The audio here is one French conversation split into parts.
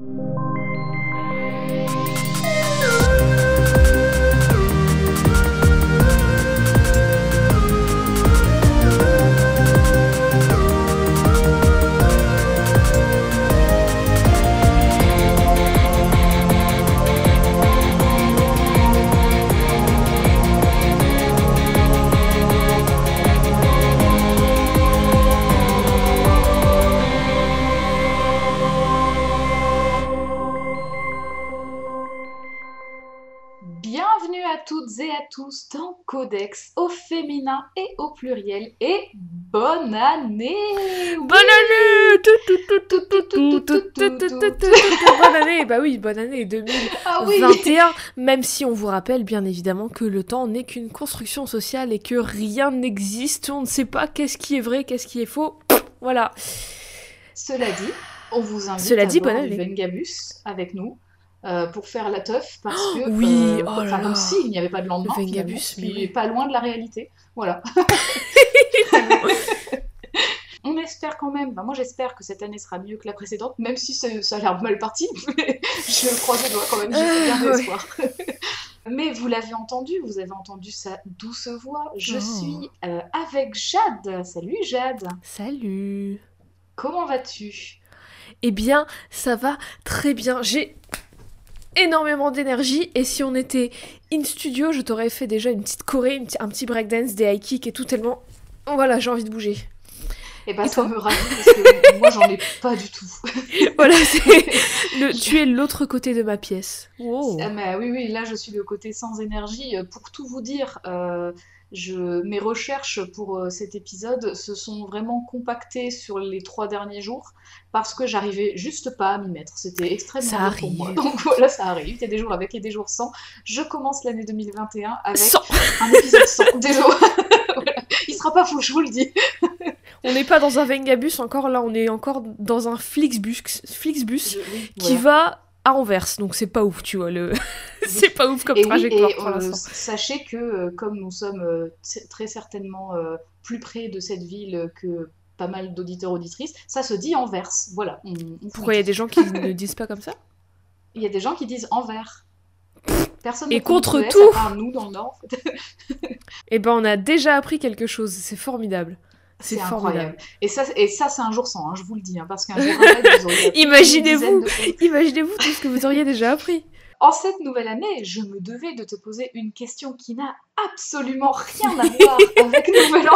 you. et au pluriel. Et bonne année Bonne année Bonne année Bah oui, bonne année 2021, même si on vous rappelle bien évidemment que le temps n'est qu'une construction sociale et que rien n'existe, on ne sait pas qu'est-ce qui est vrai, qu'est-ce qui est faux. Voilà. Cela dit, on vous invite à dit, Vengabus avec nous euh, pour faire la teuf parce que oui, euh, oh enfin, comme s'il n'y avait pas de lendemain Vengabus, mais oui. pas loin de la réalité. Voilà. On espère quand même. Enfin, moi j'espère que cette année sera mieux que la précédente même si ça, a l'air mal parti mais je croise les doigts quand même j'ai bien ouais. espoir. Mais vous l'avez entendu vous avez entendu sa douce voix. Je Oh. suis euh, avec Jade. Salut Jade. Salut. Comment vas-tu? Eh bien, ça va très bien. J'ai énormément d'énergie et si on était in studio, je t'aurais fait déjà une petite choré, une un petit breakdance, des high kicks et tout tellement... Voilà, j'ai envie de bouger. et ben Et ça toi me ravit parce que moi j'en ai pas du tout voilà, le, tu es l'autre côté de ma pièce. Wow. Ah, mais oui, oui, là je suis le côté sans énergie. Euh, Pour tout vous dire, euh, je, mes recherches pour euh, cet épisode se sont vraiment compactées sur les trois derniers jours parce que j'arrivais juste pas à m'y mettre. C'était extrêmement Ça dur pour moi. arrive. Donc voilà, ça arrive. Il y a des jours avec et des jours sans. Je commence l'année 2021 avec Sans- un épisode sans. Jours. Voilà. Il sera pas fou, je vous le dis. On n'est pas dans un Vengabus encore, là on est encore dans un Flixbus, Flixbus Je- oui, qui voilà. va à Anvers, donc c'est pas ouf, tu vois, le... c'est pas ouf comme Et oui, trajectoire et, pour euh, sachez que euh, comme nous sommes euh, très certainement plus près de cette ville que pas mal d'auditeurs auditrices, ça se dit Anvers. Voilà. on- on vous Pourquoi il y a des gens qui ne disent pas comme ça? Il y a des gens qui disent Anvers. Personne Et contre tout. nous dans le Nord. en fait. Eh ben on a déjà appris quelque chose, c'est formidable. C'est incroyable. Et ça, et ça c'est un jour sans, hein, je vous le dis, hein, parce qu'un jour Imaginez-vous. Imaginez-vous tout ce que vous auriez déjà appris. En cette nouvelle année, je me devais de te poser une question qui n'a absolument rien à voir avec Nouvel An.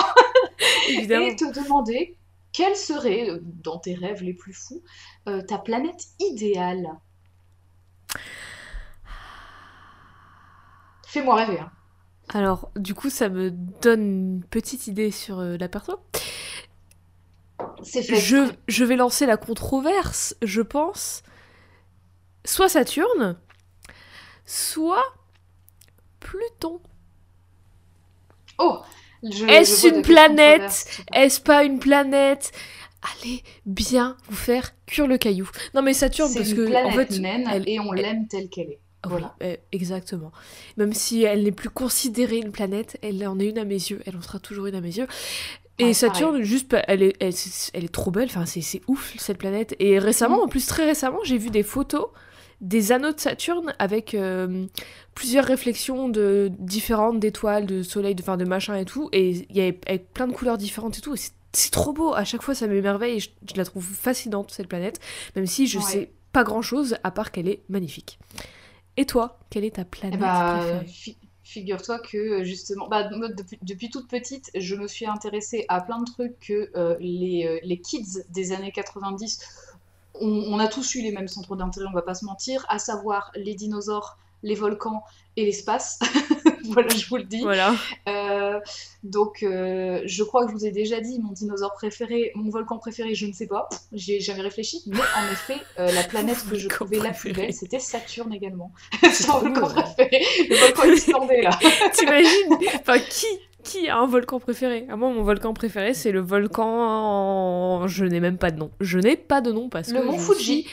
Évidemment. et te demander quelle serait, euh, dans tes rêves les plus fous, euh, ta planète idéale. Fais-moi rêver. hein. Alors, du coup, ça me donne une petite idée sur euh, la perso. C'est fait. Je, vais lancer la controverse, je pense. Soit Saturne, soit Pluton. Oh Est-ce une planète? Est-ce pas une planète? Allez bien vous faire cuire le caillou. Non mais Saturne C'est parce une que en fait naine elle- et on l'aime telle qu'elle est. Oui, Voilà. euh, exactement. Même si elle n'est plus considérée une planète, elle en est une à mes yeux. Elle en sera toujours une à mes yeux. Et Saturne, juste, elle est, elle, est trop belle. Enfin, c'est ouf cette planète. Et récemment, Mm. en plus très récemment, j'ai vu des photos des anneaux de Saturne avec euh, plusieurs réflexions de différentes d'étoiles, de soleil, de, enfin, de machin et tout. Et il y avait avec plein de couleurs différentes et tout. Et c'est- c'est trop beau. À chaque fois, ça m'émerveille. et Je, je la trouve fascinante cette planète, même si je Ouais. sais pas grand chose à part qu'elle est magnifique. Et toi, quelle est ta Eh planète bah, préférée? fi- Figure-toi que justement, bah, depuis, depuis toute petite, je me suis intéressée à plein de trucs que euh, les, euh, les kids des années 90, on, on a tous eu les mêmes centres d'intérêt, on va pas se mentir, à savoir les dinosaures, les volcans et l'espace. voilà, je vous le dis. Voilà. Euh, donc, euh, je crois que je vous ai déjà dit mon dinosaure préféré, mon volcan préféré, je ne sais pas, j'y ai jamais réfléchi, mais en effet, euh, la planète que je trouvais la plus belle, c'était Saturne également. C'est mon volcan préféré, le volcan islandais là. T'imagines Enfin, qui qui a un volcan préféré? À moi, mon volcan préféré, c'est le volcan. en- Je n'ai même pas de nom. Je n'ai pas de nom parce Le que mont je Fuji.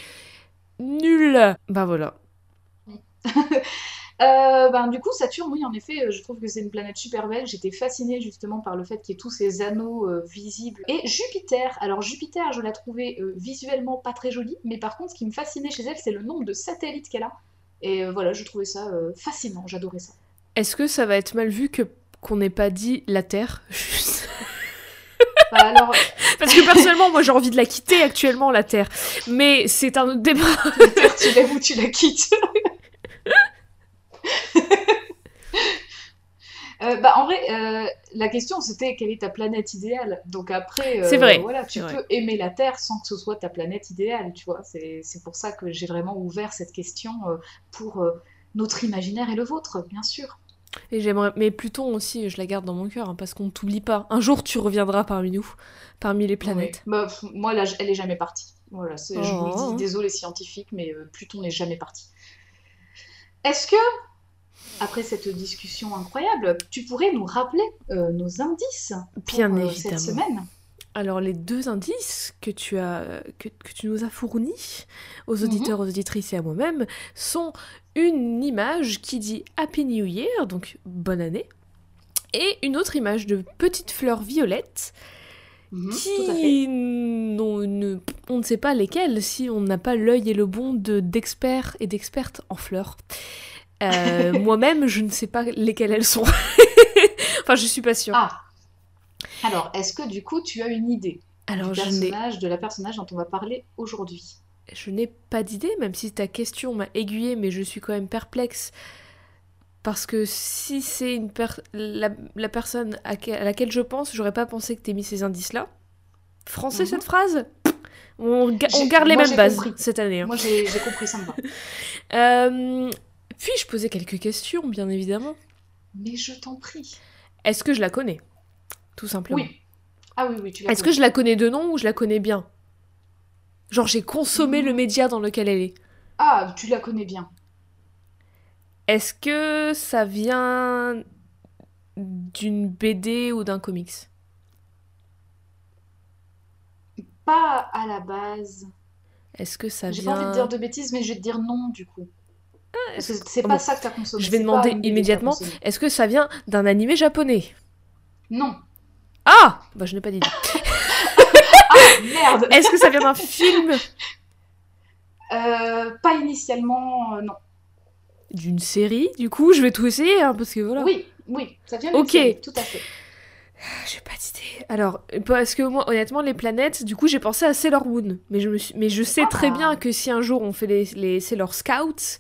Nul. Bah voilà. Euh, ben, du coup, Saturne, oui, en effet, euh, je trouve que c'est une planète super belle. J'étais fascinée justement par le fait qu'il y ait tous ces anneaux euh, visibles. Et Jupiter, alors Jupiter, je la trouvais euh, visuellement pas très jolie, mais par contre, ce qui me fascinait chez elle, c'est le nombre de satellites qu'elle a. Et voilà, je trouvais ça fascinant, j'adorais ça. Est-ce que ça va être mal vu que qu'on n'ait pas dit la Terre Juste? Bah, alors, Parce que personnellement, moi j'ai envie de la quitter actuellement, la Terre. Mais c'est un autre débat. tu l'aimes ou tu la quittes? Euh, bah, en vrai, euh, la question c'était quelle est ta planète idéale? Donc après, euh, vrai, voilà, tu peux vrai. aimer la Terre sans que ce soit ta planète idéale, tu vois. C'est pour ça que j'ai vraiment ouvert cette question euh, pour notre imaginaire et le vôtre, bien sûr. Et j'aimerais, mais Pluton aussi, je la garde dans mon cœur, hein, parce qu'on t'oublie pas. Un jour, tu reviendras parmi nous, parmi les planètes. Ouais. Bah, moi, là, elle est jamais partie. Voilà, je vous le Oh. dis, désolé les scientifiques, mais Pluton n'est jamais parti. Est-ce que, après cette discussion incroyable, tu pourrais nous rappeler euh, nos indices pour Bien euh, évidemment. cette semaine Alors les deux indices que tu as, que, que tu nous as fournis aux Mhm. auditeurs, aux auditrices et à moi-même sont une image qui dit Happy New Year, donc bonne année, et une autre image de petites fleurs violettes Mhm, qui n'ont ne- on ne sait pas lesquelles si on n'a pas l'œil et le bon de d'experts et d'expertes en fleurs. Euh, Moi-même, je ne sais pas lesquelles elles sont. enfin, je suis pas sûre. Ah Alors, est-ce que du coup, tu as une idée Alors, du personnage, de la personnage dont on va parler aujourd'hui? Je n'ai pas d'idée, même si ta question m'a aiguillée, mais je suis quand même perplexe. Parce que si c'est une per- la, la personne à, que- à laquelle je pense, j'aurais pas pensé que t'aies mis ces indices-là. Français Mhm. cette phrase? On, ga- on J'ai- garde les moi, mêmes bases compris. cette année. hein. Moi, j'ai j'ai compris, ça me va. Euh, Puis-je poser quelques questions, bien évidemment Mais je t'en prie. Est-ce que je la connais? Tout simplement. Oui. Ah oui, oui, tu Est-ce que je la connais de nom ou je la connais bien? Genre j'ai consommé Mhm. le média dans lequel elle est. Ah, tu la connais bien. Est-ce que ça vient d'une BD ou d'un comics? Pas à la base. Est-ce que ça J'ai vient... pas envie de dire de bêtises, mais je vais te dire non, du coup. Parce que c'est Ah pas bon. ça que t'as consommé. Je vais demander immédiatement. Est-ce que ça vient d'un animé japonais? Non. Ah Bah je n'ai pas dit. Merde Est-ce que ça vient d'un film? Euh, Pas initialement, euh, non. D'une série Du coup, je vais tout essayer, hein, parce que voilà. Oui, oui, ça vient d'une Ok. série, tout à fait. J'ai pas d'idée. Alors, parce que moi, honnêtement, les planètes, du coup, j'ai pensé à Sailor Moon. Mais je, me suis... mais je sais très Ah. bien que si un jour on fait les, les Sailor Scouts,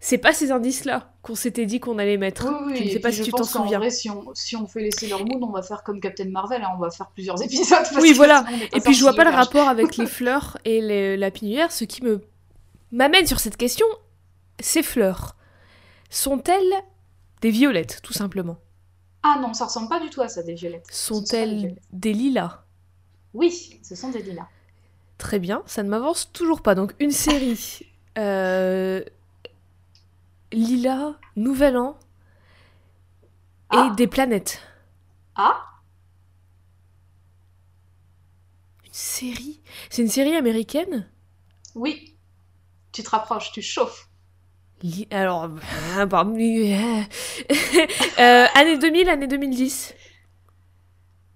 c'est pas ces indices-là qu'on s'était dit qu'on allait mettre. Oui, oui, je ne sais pas si tu t'en souviens. vrai, si on, si on fait les Sailor Moon, on va faire comme Captain Marvel, hein, on va faire plusieurs épisodes. parce Oui, que voilà. Et puis je vois pas le rapport avec les fleurs et les- la pinuaire. Ce qui me m'amène sur cette question, ces fleurs sont-elles des violettes, tout simplement? Ah non, ça ressemble pas du tout à ça, des violettes. Des Sont-elles violettes. des lilas? Oui, ce sont des lilas. Très bien, ça ne m'avance toujours pas. Donc une série euh, Lila, Nouvel An et Ah. des planètes. Ah Une série? C'est une série américaine? Oui. Tu te rapproches, tu chauffes. Alors, euh, pardon, euh, euh, année 2000, année 2010.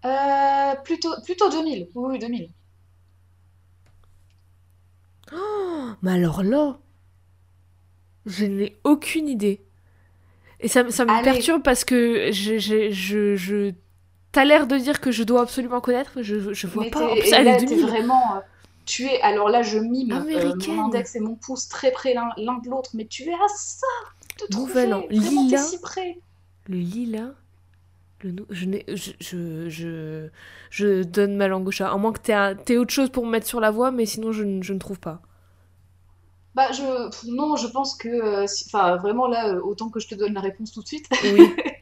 Euh, plutôt, plutôt 2000. Oui, oui, 2000. Oh, mais alors là, je n'ai aucune idée. Et ça, me- ça me Allez. perturbe parce que je, je, je, je- t'as l'air de dire que je dois absolument connaître, mais je, je vois Mais pas. plus, et là, est t'es 2000. vraiment... Tu es... Alors là, je mime euh, mon index et mon pouce très près l'un de l'autre, mais tu es à ça de trouver. Nouvel An. Lila. si près. Le lilas. Le nou- je, je, je, je, je donne ma langue au chat. À moins que t'aies, un- t'aies autre chose pour me mettre sur la voie, mais sinon je, ne- je ne trouve pas. Bah, je... Non, je pense que... euh, si- Enfin, vraiment, là, euh, autant que je te donne la réponse tout de suite. Oui.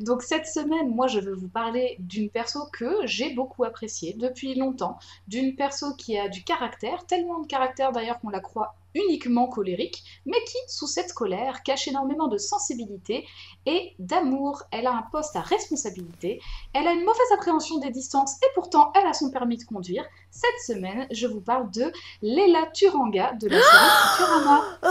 Donc cette semaine, moi je veux vous parler d'une perso que j'ai beaucoup appréciée depuis longtemps, d'une perso qui a du caractère, tellement de caractère d'ailleurs qu'on la croit uniquement colérique, mais qui, sous cette colère, cache énormément de sensibilité et d'amour. Elle a un poste à responsabilité, elle a une mauvaise appréhension des distances et pourtant elle a son permis de conduire. Cette semaine, je vous parle de Leila Turanga de la série Futurama. Ah,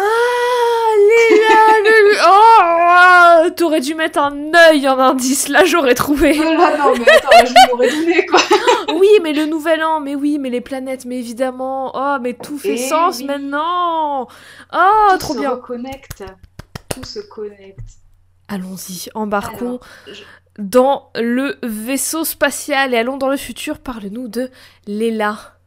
Léla, le... Oh Ah, t'aurais dû mettre un œil en indice, là j'aurais trouvé. Là, non, mais attends, je l'aurais donné, quoi. oui, mais le nouvel an, mais oui, mais les planètes, mais évidemment. Oh, mais tout fait Eh sens oui. maintenant. Oh, Tout trop se bien. reconnecte. Tout se connecte. Allons-y, embarquons Alors, je- dans le vaisseau spatial et allons dans le futur. Parle-nous de Léla.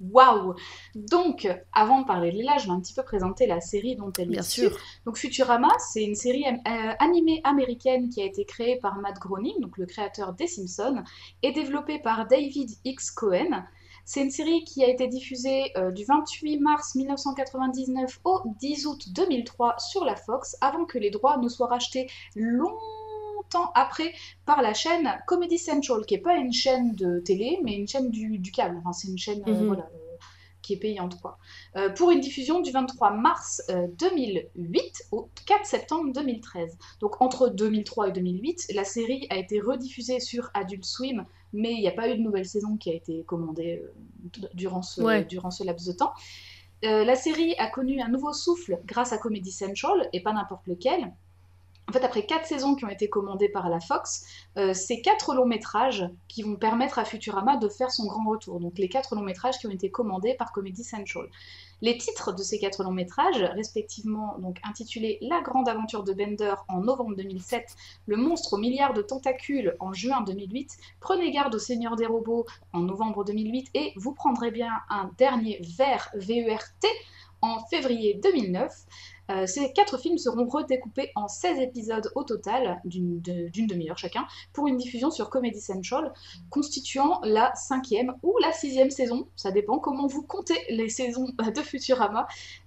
Waouh Donc, avant de parler de Léla, je vais un petit peu présenter la série dont elle Bien est sûr. issue. Donc, Futurama, c'est une série euh, animée américaine qui a été créée par Matt Groening, donc le créateur des Simpsons, et développée par David X. Cohen. C'est une série qui a été diffusée euh, du 28 mars 1999 au 10 août 2003 sur la Fox, avant que les droits ne soient rachetés longtemps après par la chaîne Comedy Central, qui n'est pas une chaîne de télé, mais une chaîne du, du câble. Enfin, c'est une chaîne euh, Mhm. voilà, euh, qui est payante. Quoi. Euh, pour une diffusion du 23 mars euh, 2008 au 4 septembre 2013. Donc entre 2003 et 2008, la série a été rediffusée sur Adult Swim, mais il n'y a pas eu de nouvelle saison qui a été commandée euh, durant, ce, Ouais. durant ce laps de temps. La série a connu un nouveau souffle grâce à Comedy Central, et pas n'importe lequel. En fait, après quatre saisons qui ont été commandées par la Fox, euh, c'est quatre longs métrages qui vont permettre à Futurama de faire son grand retour. Donc les quatre longs métrages qui ont été commandés par Comedy Central. Les titres de ces quatre longs métrages, respectivement donc intitulés La grande aventure de Bender en novembre 2007, Le monstre aux milliards de tentacules en juin 2008, Prenez garde au Seigneur des robots en novembre 2008 et Vous prendrez bien un dernier verre VERT en février 2009. Euh, ces quatre films seront redécoupés en 16 épisodes au total, d'une de- d'une demi-heure chacun, pour une diffusion sur Comedy Central, constituant la cinquième ou la sixième saison, ça dépend comment vous comptez les saisons de Futurama,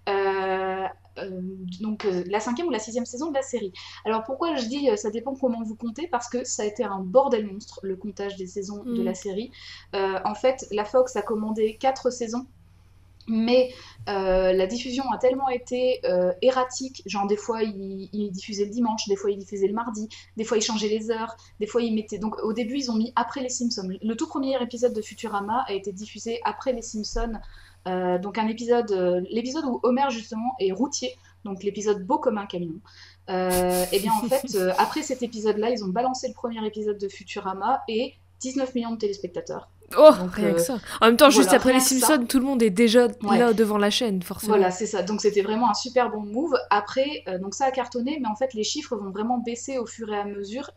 Euh, euh, donc la cinquième ou la sixième saison de la série. Alors pourquoi je dis ça dépend comment vous comptez? Parce que ça a été un bordel monstre, le comptage des saisons de Mm. la série. En fait, la Fox a commandé quatre saisons mais euh, la diffusion a tellement été euh, erratique, genre des fois ils il diffusaient le dimanche, des fois ils diffusaient le mardi, des fois ils changeaient les heures, des fois ils mettaient... Donc au début ils ont mis après les Simpsons. Le tout premier épisode de Futurama a été diffusé après les Simpsons. Euh, donc un épisode, l'épisode où Homer justement est routier, donc l'épisode beau comme un camion. Et bien en fait, après cet épisode-là, ils ont balancé le premier épisode de Futurama et 19 millions de téléspectateurs. Oh, Donc, rien euh, que ça. En même temps, juste après les ça. Simpsons, tout le monde est déjà Ouais. là devant la chaîne, forcément. Voilà, c'est ça. Donc c'était vraiment un super bon move. Après, euh, donc ça a cartonné, mais en fait les chiffres vont vraiment baisser au fur et à mesure,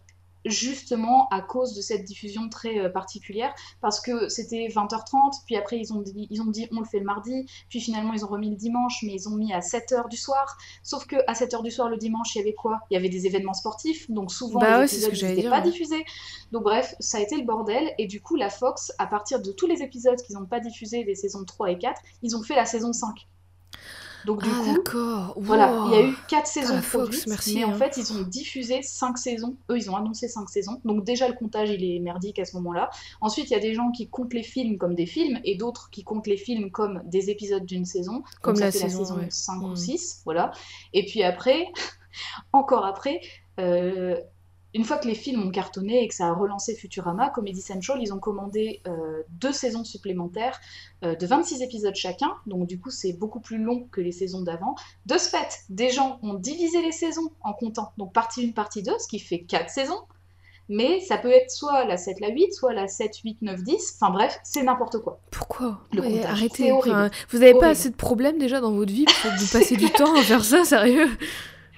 justement à cause de cette diffusion très euh, particulière, parce que c'était 20h30, puis après ils ont dit, ils ont dit on le fait le mardi, puis finalement ils ont remis le dimanche, mais ils ont mis à 7h du soir. Sauf que à 7h du soir le dimanche, il y avait quoi? Il y avait des événements sportifs, donc souvent Bah les ouais, épisodes n'étaient pas diffusés. Donc bref, ça a été le bordel, et du coup la Fox, à partir de tous les épisodes qu'ils n'ont pas diffusés des saisons 3 et 4, ils ont fait la saison 5. Donc du ah, coup, voilà, il y a eu quatre saisons la Fox, produites, merci, mais en hein. fait, ils ont diffusé cinq saisons. Eux, ils ont annoncé cinq saisons. Donc déjà, le comptage, il est merdique à ce moment-là. Ensuite, il y a des gens qui comptent les films comme des films et d'autres qui comptent les films comme des épisodes d'une saison. Comme la saison, la saison ouais. 5 Mm. ou 6, voilà. Et puis après, encore après, euh, une fois que les films ont cartonné et que ça a relancé Futurama, Comedy Central, ils ont commandé euh, deux saisons supplémentaires euh, de 26 épisodes chacun. Donc du coup, c'est beaucoup plus long que les saisons d'avant. De ce fait, des gens ont divisé les saisons en comptant. Donc partie 1, partie 2, ce qui fait 4 saisons. Mais ça peut être soit la 7, la 8, soit la 7, 8, 9, 10. Enfin bref, c'est n'importe quoi. Pourquoi Le Ouais, Arrêtez. Enfin, vous avez pas assez de problèmes déjà dans votre vie pour vous passez du temps à faire ça, sérieux?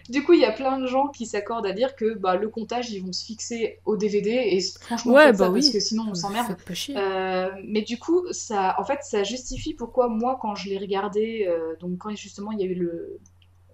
Du coup, il y a plein de gens qui s'accordent à dire que bah, le comptage, ils vont se fixer au DVD. Et franchement, Ouais, faites ça bah oui. parce que sinon, on s'emmerde. Euh, mais du coup, ça, en fait, ça justifie pourquoi moi, quand je l'ai regardé, euh, donc quand justement il y a eu le,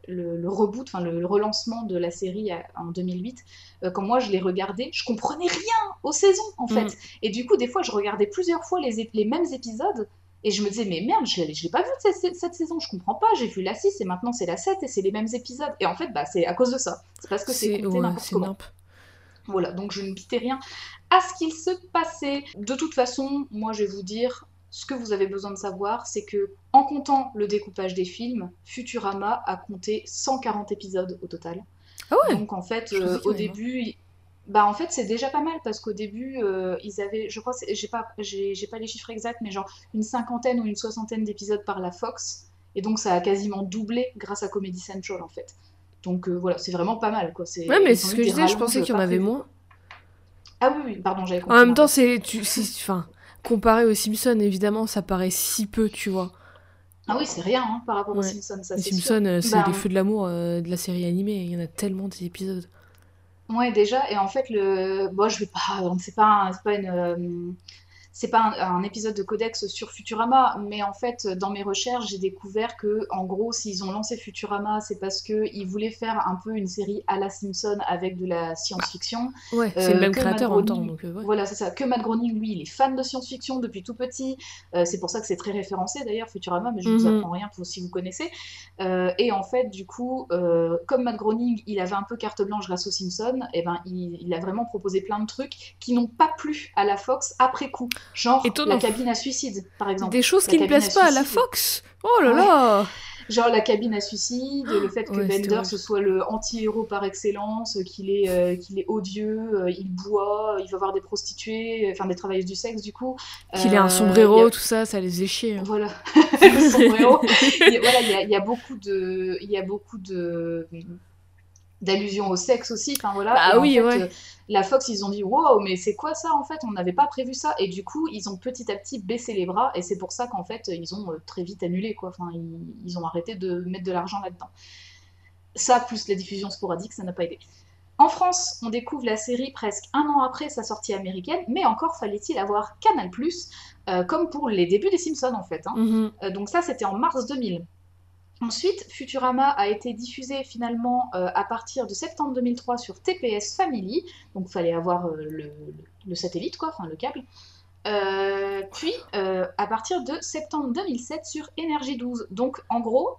le, le reboot, enfin le, le relancement de la série à- en 2008, euh, quand moi je l'ai regardé, je comprenais rien aux saisons en fait. Mm. Et du coup, des fois, je regardais plusieurs fois les mêmes épisodes. Et je me disais, mais merde, je je l'ai pas vu cette, saison, je comprends pas, j'ai vu la 6 et maintenant c'est la 7 et c'est les mêmes épisodes. Et en fait, bah, c'est à cause de ça. C'est parce que c'est compté ouais, n'importe comment. nimp. Voilà, donc je ne quittais rien à ce qu'il se passait. De toute façon, moi je vais vous dire, ce que vous avez besoin de savoir, c'est que en comptant le découpage des films, Futurama a compté 140 épisodes au total. Ah ouais? Donc en fait, euh, au début, bah en fait c'est déjà pas mal parce qu'au début euh, ils avaient, je crois, c'est- j'ai pas, j'ai pas les chiffres exacts, mais genre une cinquantaine ou une soixantaine d'épisodes par la Fox, et donc ça a quasiment doublé grâce à Comedy Central en fait. Donc voilà, c'est vraiment pas mal. Quoi. Ouais, mais c'est ce que je disais, je pensais qu'il y en avait moins. Ah oui, oui, pardon, j'avais compris. En même temps, c'est. Enfin, comparé aux Simpsons, évidemment, ça paraît si peu, tu vois. Ah oui, c'est rien hein, par rapport aux Simpsons. Ça, les Simpsons, c'est bah, les feux de l'amour de la série animée. Il y en a tellement des épisodes. Ouais, déjà. Et en fait, le. Bon, je vais pas. C'est pas, pas une c'est pas un, épisode de Codex sur Futurama, mais en fait, dans mes recherches, j'ai découvert que, en gros, s'ils ont lancé Futurama, c'est parce qu'ils voulaient faire un peu une série à la Simpson avec de la science-fiction. Bah, ouais, c'est le même créateur en temps. Donc, euh, Voilà, c'est ça. Que Matt Groening, lui, il est fan de science-fiction depuis tout petit. Euh, c'est pour ça que c'est très référencé d'ailleurs, Futurama, mais je ne vous mhm. apprends rien pour si vous connaissez. Euh, et en fait, du coup, comme Matt Groening, il avait un peu carte blanche grâce aux Simpsons, et eh ben, il, il a vraiment proposé plein de trucs qui n'ont pas plu à la Fox après coup. Genre la cabine à suicide, par exemple. Des choses qui ne plaisent pas à la Fox Oh là là Genre la cabine à suicide, le fait que Bender ce soit le anti-héros par excellence, qu'il est, euh, qu'il est odieux, euh, il boit, il va voir des prostituées, enfin des travailleuses du sexe du coup. Qu'il ait un euh, sombrero, tout ça, ça les échire. Hein. Voilà, le sombrero. il, voilà, il y, a, beaucoup de, il y a beaucoup de d'allusions au sexe aussi. Enfin voilà. Ah oui, ouais la Fox, ils ont dit wow, mais c'est quoi ça en fait? On n'avait pas prévu ça. Et du coup, ils ont petit à petit baissé les bras. Et c'est pour ça qu'en fait, ils ont euh, très vite annulé. Quoi. Enfin, ils, ont arrêté de mettre de l'argent là-dedans. Ça, plus la diffusion sporadique, ça n'a pas aidé. En France, on découvre la série presque un an après sa sortie américaine, mais encore fallait-il avoir Canal+, euh, comme pour les débuts des Simpsons en fait. Hein. Mm-hmm. Euh, donc ça, c'était en mars 2000. Ensuite, Futurama a été diffusé finalement euh, à partir de septembre 2003 sur TPS Family, donc il fallait avoir euh, le, satellite, quoi, enfin le câble. Euh, puis à partir de septembre 2007 sur Energy 12. Donc en gros,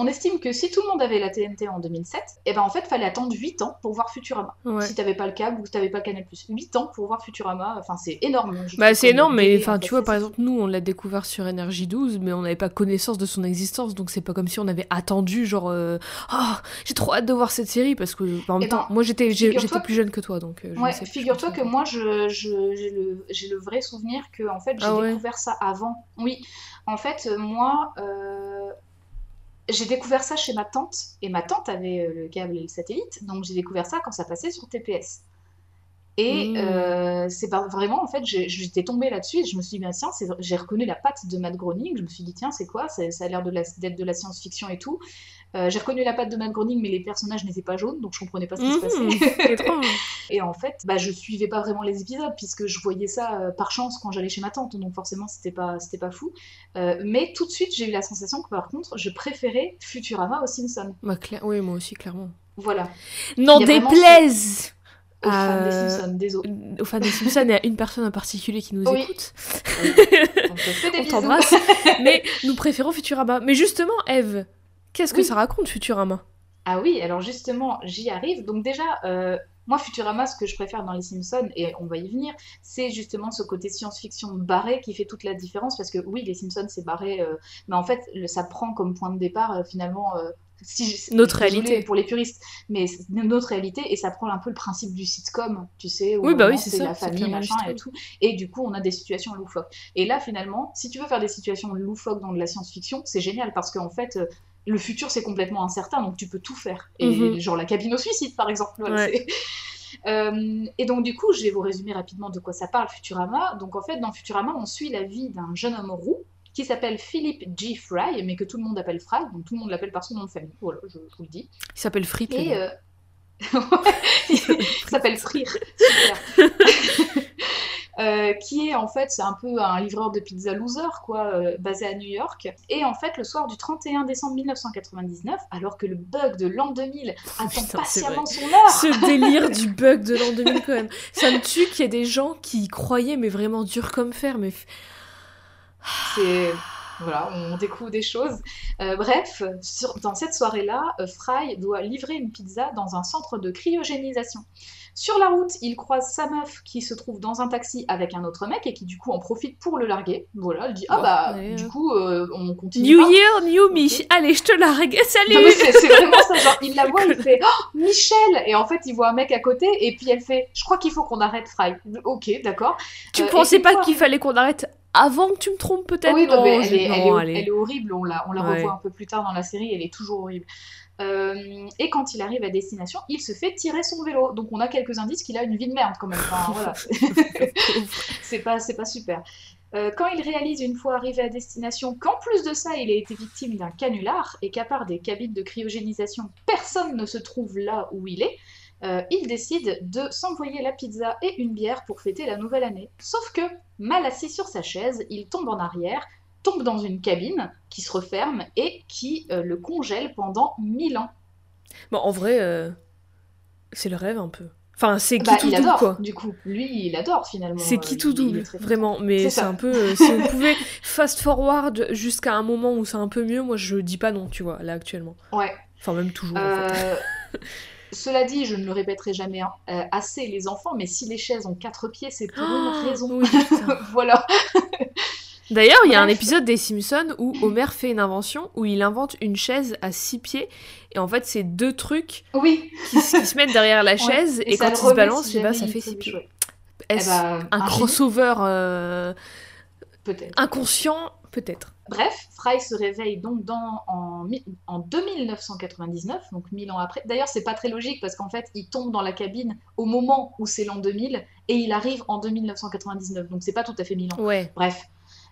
on estime que si tout le monde avait la TNT en 2007, et eh ben en fait, fallait attendre 8 ans pour voir Futurama. Si t'avais pas le câble ou que t'avais pas Canal+. 8 ans pour voir Futurama, enfin c'est énorme. Bah c'est énorme, mais enfin tu vois, par exemple, nous on l'a découvert sur Énergie 12, mais on n'avait pas connaissance de son existence, donc c'est pas comme si on avait attendu, genre, euh, oh, j'ai trop hâte de voir cette série, parce que en même eh temps, ben, moi j'étais plus jeune que toi, donc. Euh, ouais, figure-toi que moi j'ai le, le, vrai souvenir que en fait j'ai ah découvert ça avant. Oui, en fait, moi. Euh, j'ai découvert ça chez ma tante, et ma tante avait euh, le câble et le satellite, donc j'ai découvert ça quand ça passait sur TPS. Et mmh. euh, c'est pas vraiment, en fait, j'étais tombée là-dessus et je me suis dit, bien tiens, j'ai reconnu la patte de Matt Groening. Je me suis dit, tiens, c'est quoi? Ça a l'air d'être de la science-fiction et tout. Euh, j'ai reconnu la patte de Matt Groening, mais les personnages n'étaient pas jaunes, donc je comprenais pas ce qui se mmh, passait. et en fait, bah, je suivais pas vraiment les épisodes, puisque je voyais ça euh, par chance quand j'allais chez ma tante, donc forcément, c'était pas, c'était pas fou. Euh, mais tout de suite, j'ai eu la sensation que par contre, je préférais Futurama aux Simpsons. Bah, oui, moi aussi, clairement. Voilà. N'en déplaise aux fans des Simpsons, désolé. Aux fans des Simpsons, il y a une personne en particulier qui nous écoute. On, On t'embrasse. mais nous préférons Futurama. Mais justement, Eve, Qu'est-ce que ça raconte Futurama? Ah oui, alors justement, j'y arrive. Donc déjà, euh, moi, Futurama, ce que je préfère dans Les Simpsons, et on va y venir, c'est justement ce côté science-fiction barré qui fait toute la différence. Parce que oui, Les Simpsons, c'est barré, euh, mais en fait, ça prend comme point de départ, euh, finalement, si, notre réalité pour les puristes, mais notre réalité et ça prend un peu le principe du sitcom, tu sais, où oui, bah oui, c'est la famille, machin et tout, et du coup on a des situations loufoques. Et là finalement, si tu veux faire des situations loufoques dans de la science-fiction, c'est génial parce qu'en fait le futur c'est complètement incertain, donc tu peux tout faire. Et mhm. genre la cabine au suicide par exemple. Euh, et donc du coup, je vais vous résumer rapidement de quoi ça parle Futurama. Donc en fait, dans Futurama, on suit la vie d'un jeune homme roux qui s'appelle Philip G. Fry, mais que tout le monde appelle Fry, donc tout le monde l'appelle par son nom de famille. Voilà, je, vous le dis. Il s'appelle Frit. Et euh... il s'appelle Frire. Super. Euh, qui est en fait, c'est un peu un livreur de pizza loser, quoi, euh, basé à New York. Et en fait, le soir du 31 décembre 1999, alors que le bug de l'an 2000 attend patiemment son heure. Ce délire du bug de l'an 2000, quand même. Ça me tue qu'il y ait des gens qui y croyaient, mais vraiment dur comme fer. Mais c'est voilà, on découvre des choses. Euh, bref, dans cette soirée-là, Fry doit livrer une pizza dans un centre de cryogénisation. Sur la route, il croise sa meuf qui se trouve dans un taxi avec un autre mec et qui du coup en profite pour le larguer. Voilà, elle dit ah bah du coup euh, on continue. New Year, New Me. Allez, je te largue. Salut. c'est vraiment ça. Genre il la voit, il fait oh, Michel et en fait il voit un mec à côté et puis elle fait je crois qu'il faut qu'on arrête Fry. Ok, d'accord. Tu euh, pensais pas qu'il fallait qu'on arrête avant que tu me trompes peut-être? Oui, bah, Non, mais elle, est, elle non, est- allez. elle est horrible, on la, on la Ouais. revoit un peu plus tard dans la série, elle est toujours horrible. Euh, et quand il arrive à destination, il se fait tirer son vélo. Donc on a quelques indices qu'il a une vie de merde quand même. Enfin, voilà. c'est pas, c'est pas super. Euh, quand il réalise une fois arrivé à destination qu'en plus de ça, il a été victime d'un canular et qu'à part des cabines de cryogénisation, personne ne se trouve là où il est, euh, il décide de s'envoyer la pizza et une bière pour fêter la nouvelle année. Sauf que, mal assis sur sa chaise, il tombe en arrière, tombe dans une cabine qui se referme et qui euh, le congèle pendant 1000 ans. Bon, en vrai, euh, c'est le rêve un peu. Enfin, c'est qui Bah, tout il double, adore, quoi. du coup. Lui, il adore finalement. C'est Euh, qui il- tout double, vraiment. Mais C'est un peu. euh, si on pouvait fast forward jusqu'à un moment où c'est un peu mieux, moi je dis pas non, tu vois, là actuellement. Ouais. Enfin, même toujours. en fait. Euh, Cela dit, je ne le répéterai jamais euh, assez, les enfants, mais si les chaises ont quatre pieds, c'est pour une Ah, raison. oui, voilà. D'ailleurs, il y a un épisode des Simpsons où Homer fait une invention où il invente une chaise à six pieds. Et en fait, c'est deux trucs Oui. qui, se mettent derrière la chaise. Ouais, et, quand ils se balancent, si bah, jamais ça fait six pieds. Est-ce Eh ben, un un crossover euh, Peut-être. inconscient? Peut-être. Bref, Fry se réveille donc dans, en, en 2999, donc 1000 ans après. D'ailleurs, c'est pas très logique parce qu'en fait, il tombe dans la cabine au moment où c'est l'an 2000 et il arrive en 2999, donc c'est pas tout à fait 1000 ans. Ouais. Bref,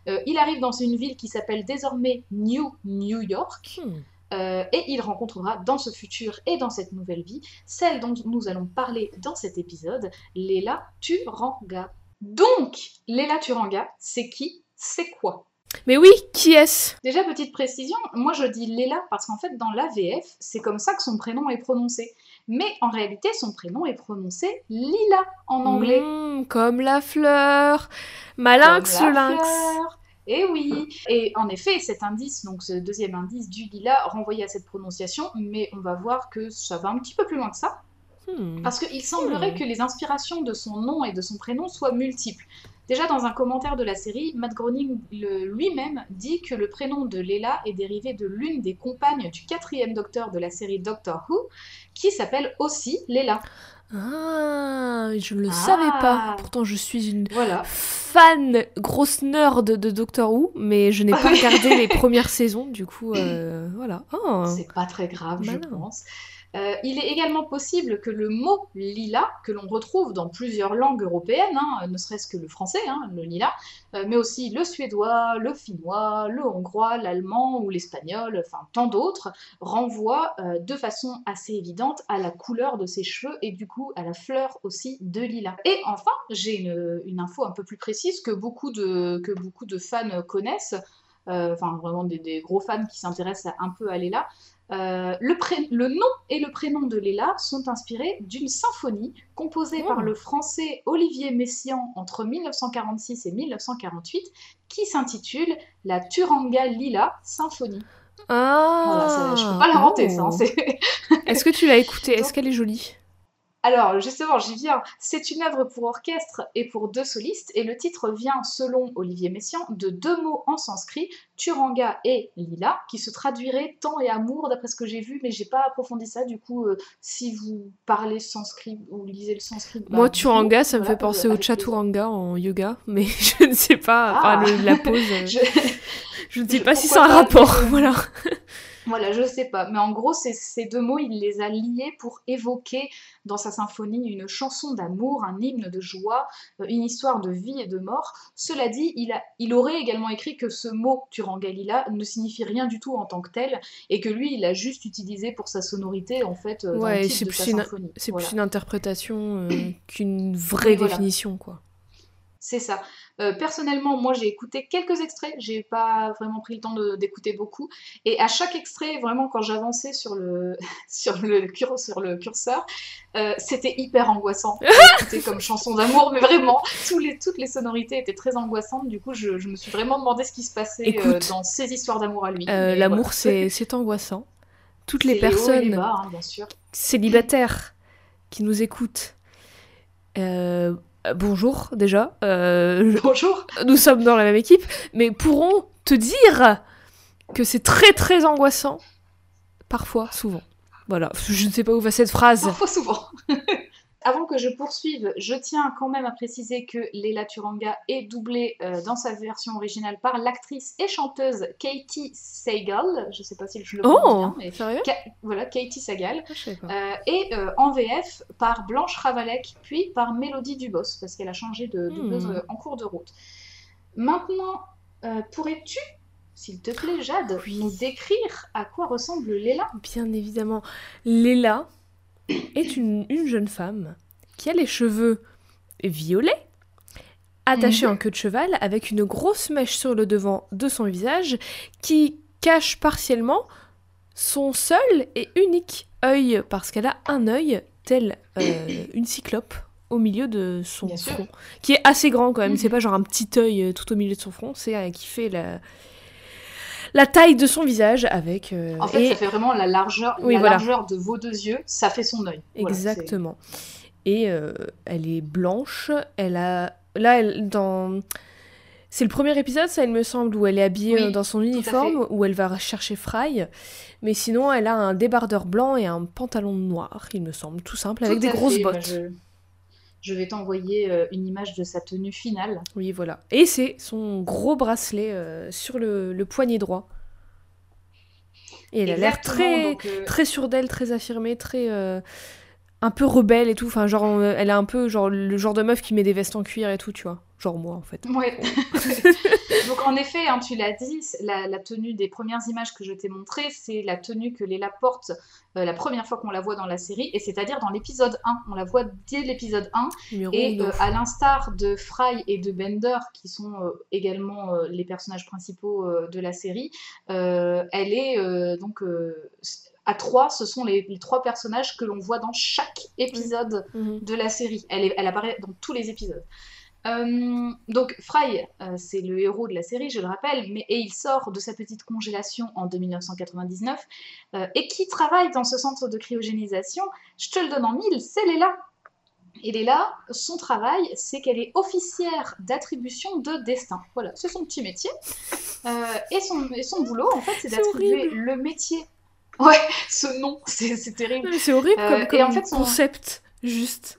Euh, il arrive dans une ville qui s'appelle désormais New New York. Hmm. Euh, et il rencontrera dans ce futur et dans cette nouvelle vie celle dont nous allons parler dans cet épisode, Léla Turanga. Donc, Léla Turanga, c'est qui? C'est quoi? Mais oui, qui est-ce? Déjà, petite précision, moi je dis Léla parce qu'en fait, dans l'AVF, c'est comme ça que son prénom est prononcé. Mais en réalité, son prénom est prononcé Lila en anglais. Hmm, Comme la fleur. Malinx Comme le lynx. fleur. Et oui, et en effet, cet indice, donc ce deuxième indice du lila, renvoyait à cette prononciation, mais on va voir que ça va un petit peu plus loin que ça, Hmm. parce qu'il semblerait Hmm. que les inspirations de son nom et de son prénom soient multiples. Déjà, dans un commentaire de la série, Matt Groening lui-même dit que le prénom de Leila est dérivé de l'une des compagnes du quatrième docteur de la série Doctor Who, qui s'appelle aussi Leila. Ah, je ne le Ah. savais pas. Pourtant, je suis une Voilà. fan, grosse nerd de Doctor Who, mais je n'ai pas regardé les premières saisons, du coup, euh, voilà. Oh. C'est pas très grave, je pense. Euh, il est également possible que le mot lila, que l'on retrouve dans plusieurs langues européennes, hein, ne serait-ce que le français, hein, le lila, euh, mais aussi le suédois, le finnois, le hongrois, l'allemand ou l'espagnol, enfin tant d'autres, renvoie euh, de façon assez évidente à la couleur de ses cheveux et du coup à la fleur aussi de lila. Et enfin, j'ai une, info un peu plus précise que beaucoup de, fans connaissent, euh, enfin vraiment des, des gros fans qui s'intéressent un peu à Léla. Euh, le, nom et le prénom de Léla sont inspirés d'une symphonie composée Oh. par le français Olivier Messiaen entre 1946 et 1948 qui s'intitule La Turanga Lila Symphonie. Ah, Voilà, ça- je peux pas l'inventer ça. hein, oh. Est-ce que tu l'as écoutée? Est-ce qu'elle est jolie? Alors, justement, j'y viens. C'est une œuvre pour orchestre et pour deux solistes, et le titre vient, selon Olivier Messiaen, de deux mots en sanskrit, Turanga et Lila, qui se traduiraient temps et amour, d'après ce que j'ai vu, mais j'ai pas approfondi ça. Du coup, euh, si vous parlez sanskrit ou lisez le sanskrit. bah, Moi. Turanga, ça me Voilà, fait penser euh, au. Chaturanga en yoga, mais je ne sais pas, Ah. enfin, le- la pose, euh, Je- je ne sais pas si c'est un rapport, voilà. Voilà, je sais pas. Mais en gros, ces deux mots, il les a liés pour évoquer dans sa symphonie une chanson d'amour, un hymne de joie, euh, une histoire de vie et de mort. Cela dit, il, a, il aurait également écrit que ce mot Turangalila ne signifie rien du tout en tant que tel et que lui, il l'a juste utilisé pour sa sonorité en fait dans Ouais, c'est plus une- symphonie. C'est Voilà. plus une interprétation euh, qu'une vraie voilà. définition, quoi. C'est ça. Euh, personnellement, moi j'ai écouté quelques extraits, j'ai pas vraiment pris le temps d'écouter beaucoup. Et à chaque extrait, vraiment quand j'avançais sur le, sur le, cur- sur le curseur, euh, c'était hyper angoissant. écouter comme chanson d'amour, mais vraiment, tous les, toutes les sonorités étaient très angoissantes. Du coup, je, je me suis vraiment demandé ce qui se passait euh, Écoute, dans ces histoires d'amour à lui. L'amour, voilà. c'est angoissant. Toutes les et les personnes bas, hein, bien sûr. célibataires qui nous écoutent, euh, bonjour déjà, euh, Bonjour. nous sommes dans la même équipe, mais pourront te dire que c'est très très angoissant, parfois, souvent. Voilà, je ne sais pas où va cette phrase. Parfois souvent. Avant que je poursuive, je tiens quand même à préciser que Leila Turanga est doublée euh, dans sa version originale par l'actrice et chanteuse Katie Sagal. Je sais pas si je le prononce Oh, bien, mais sérieux? Voilà, Katie Sagal. Ah. Euh, et euh, en VF par Blanche Ravalec, puis par Mélodie Dubos, parce qu'elle a changé de doubleuse Hmm. euh, en cours de route. Maintenant, pourrais-tu, s'il te plaît, Jade, nous décrire à quoi ressemble Léla Bien évidemment. Léla est une, une jeune femme qui a les cheveux violets, attachés Mhm. en queue de cheval, avec une grosse mèche sur le devant de son visage qui cache partiellement son seul et unique œil, parce qu'elle a un œil tel euh, une cyclope au milieu de son Bien sûr. front, qui est assez grand quand même. Mhm. C'est pas genre un petit œil euh, tout au milieu de son front, c'est euh, qui fait la la taille de son visage avec euh, En fait, et- ça fait vraiment la largeur, Oui, la voilà. largeur de vos deux yeux, ça fait son œil. Voilà, Exactement. Et euh, elle est blanche. Elle a. Là, elle, dans. C'est le premier épisode, ça, il me semble, où elle est habillée Oui, euh, dans son uniforme, où elle va chercher Fry. Mais sinon, elle a un débardeur blanc et un pantalon noir, il me semble, tout simple, avec des grosses fait, bah, bottes. je... je vais t'envoyer euh, une image de sa tenue finale. Oui, voilà. Et c'est son gros bracelet euh, sur le, le poignet droit. Et elle a l'air très, donc, euh, très sûre d'elle, très affirmée, très un peu rebelle et tout. Enfin, genre, elle est un peu genre le genre de meuf qui met des vestes en cuir et tout, tu vois. Genre moi, en fait. Ouais. Donc en effet, hein, tu l'as dit, la, la tenue des premières images que je t'ai montrées, c'est la tenue que Léla porte euh, la première fois qu'on la voit dans la série, et c'est-à-dire dans l'épisode 1. On la voit dès l'épisode 1, Numéro et euh, à l'instar de Fry et de Bender, qui sont euh, également les personnages principaux de la série, elle est donc... à trois, ce sont les, les trois personnages que l'on voit dans chaque épisode Mhm. de la série. Elle, est- elle apparaît dans tous les épisodes. Euh, donc Fry, euh, c'est le héros de la série, je le rappelle, mais, et il sort de sa petite congélation en 1999. euh, et qui travaille dans ce centre de cryogénisation Je te le donne en mille, c'est Léla. Et Léla, son travail, c'est qu'elle est officière d'attribution de destin. Voilà, c'est son petit métier. Et, son, et son boulot, en fait, c'est d'attribuer le métier. Ouais, ce nom, c'est terrible. C'est horrible comme, et comme en fait, son- concept, juste.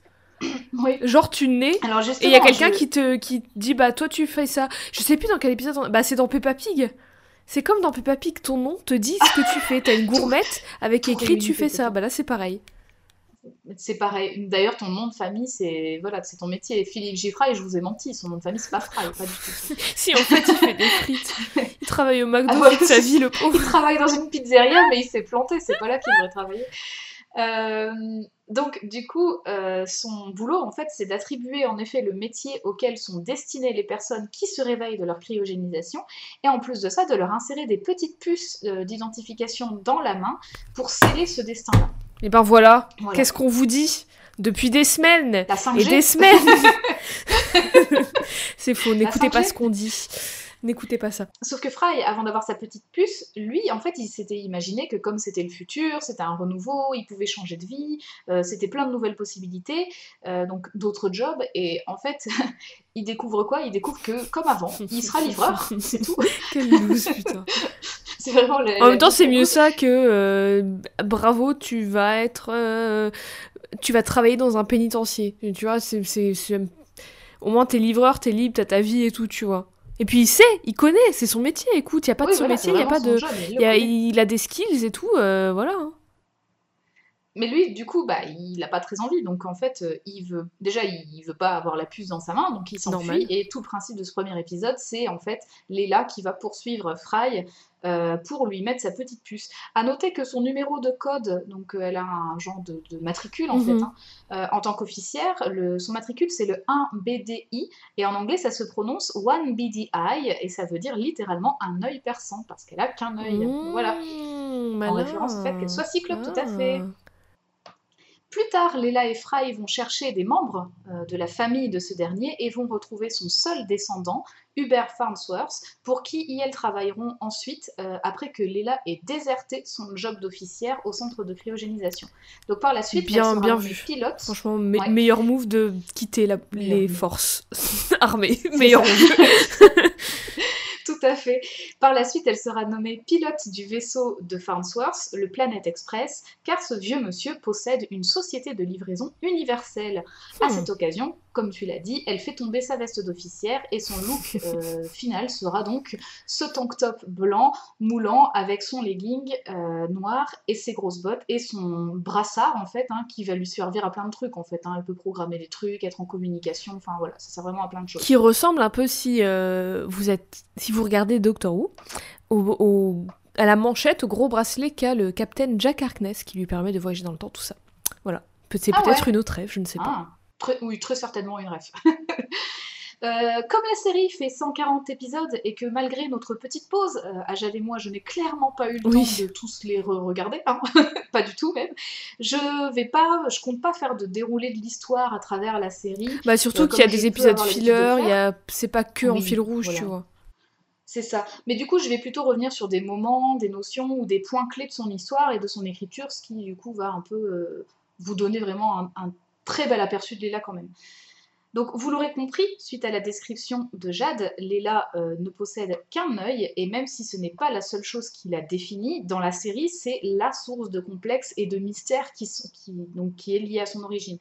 Oui. Genre, tu nais Alors et il y a quelqu'un je- qui te qui dit bah toi tu fais ça. Je sais plus dans quel épisode. on- Bah c'est dans Peppa Pig. C'est comme dans Peppa Pig, ton nom te dit ce que tu fais. T'as une gourmette avec écrit tu fais ça. Bah là c'est pareil. C'est pareil. D'ailleurs, ton nom de famille, c'est voilà, c'est ton métier. Philippe Giffray, je vous ai menti. Son nom de famille, c'est pas Fry, pas du tout. Si en fait il fait des frites. Il travaille au McDo Ah ouais. toute sa vie le Il pauvre. travaille dans une pizzeria, mais il s'est planté. C'est pas là qu'il devrait travailler. Euh, donc, du coup, euh, son boulot, en fait, c'est d'attribuer en effet le métier auquel sont destinées les personnes qui se réveillent de leur cryogénisation, et en plus de ça, de leur insérer des petites puces euh, d'identification dans la main pour sceller ce destin-là. Et ben voilà. Voilà. Qu'est-ce qu'on vous dit depuis des semaines La 5G, et des semaines C'est faux. N'écoutez 5G. pas ce qu'on dit. N'écoutez pas ça. Sauf que Fry, avant d'avoir sa petite puce, lui, en fait, il s'était imaginé que comme c'était le futur, c'était un renouveau, il pouvait changer de vie, euh, c'était plein de nouvelles possibilités, euh, donc d'autres jobs. Et en fait, il découvre quoi? Il découvre que, comme avant, il sera livreur, c'est tout. Quelle loose putain. C'est vraiment le- En même temps, c'est mieux ça que euh, bravo, tu vas être. euh, tu vas travailler dans un pénitencier. Tu vois, c'est- Au moins, t'es livreur, t'es libre, t'as ta vie et tout, tu vois. Et puis, il sait, il connaît, c'est son métier. Écoute, il y a pas de son voilà, métier, il y a pas de. job, il y a- il a des skills et tout, euh, voilà. Mais lui, du coup, bah, il n'a pas très envie. Donc, en fait, euh, il veut déjà, il, veut pas avoir la puce dans sa main, donc il s'enfuit. Et tout le principe de ce premier épisode, c'est en fait Léla qui va poursuivre Fry euh, pour lui mettre sa petite puce. À noter que son numéro de code, donc euh, elle a un genre de, de matricule en Mhm. fait, hein, euh, en tant qu'officière, son matricule c'est le 1BDI et en anglais ça se prononce 1BDI et ça veut dire littéralement un œil perçant parce qu'elle a qu'un œil. Voilà. Mmh, En référence au fait qu'elle soit cyclope, tout à fait. Plus tard, Léla et Fry vont chercher des membres euh, de la famille de ce dernier et vont retrouver son seul descendant, Hubert Farnsworth, pour qui ils travailleront ensuite euh, après que Léla ait déserté son job d'officière au centre de cryogénisation. Donc par la suite, Bien- elle sera bien vu. pilote. Franchement, me- Ouais. meilleur move de quitter la- les forces armées. meilleur move. Tout à fait. Par la suite, elle sera nommée pilote du vaisseau de Farnsworth, le Planet Express, car ce vieux monsieur possède une société de livraison universelle. À Hmm. cette occasion, comme tu l'as dit, elle fait tomber sa veste d'officière et son look euh, final sera donc ce tank top blanc moulant avec son legging euh, noir et ses grosses bottes et son brassard en fait hein, qui va lui servir à plein de trucs en fait. hein. Elle peut programmer des trucs, être en communication, enfin voilà, ça sert vraiment à plein de choses. Qui ressemble un peu si euh, vous êtes, si vous regardez Doctor Who, au, au- à la manchette, au gros bracelet qu'a le capitaine Jack Harkness qui lui permet de voyager dans le temps, tout ça. Voilà. C'est Ah peut-être ouais. une autre rêve, je ne sais pas. Très- oui, très certainement une ref. Euh, comme la série fait 140 épisodes et que malgré notre petite pause, euh, à Jade et moi, je n'ai clairement pas eu le Oui. temps de tous les re-regarder, hein, pas du tout même. Je vais pas, je compte pas faire de déroulé de l'histoire à travers la série. Bah surtout Euh, qu'il y a des épisodes de filler, le il y a c'est pas que en fil rouge, voilà. tu vois. C'est ça. Mais du coup, je vais plutôt revenir sur des moments, des notions ou des points clés de son histoire et de son écriture, ce qui du coup va un peu euh, vous donner vraiment un, un très bel aperçu de Léla quand même. Donc, vous l'aurez compris, suite à la description de Jade, Léla euh, ne possède qu'un œil, et même si ce n'est pas la seule chose qui la définit, dans la série, c'est la source de complexe et de mystère qui, sont- qui, donc, qui est liée à son origine.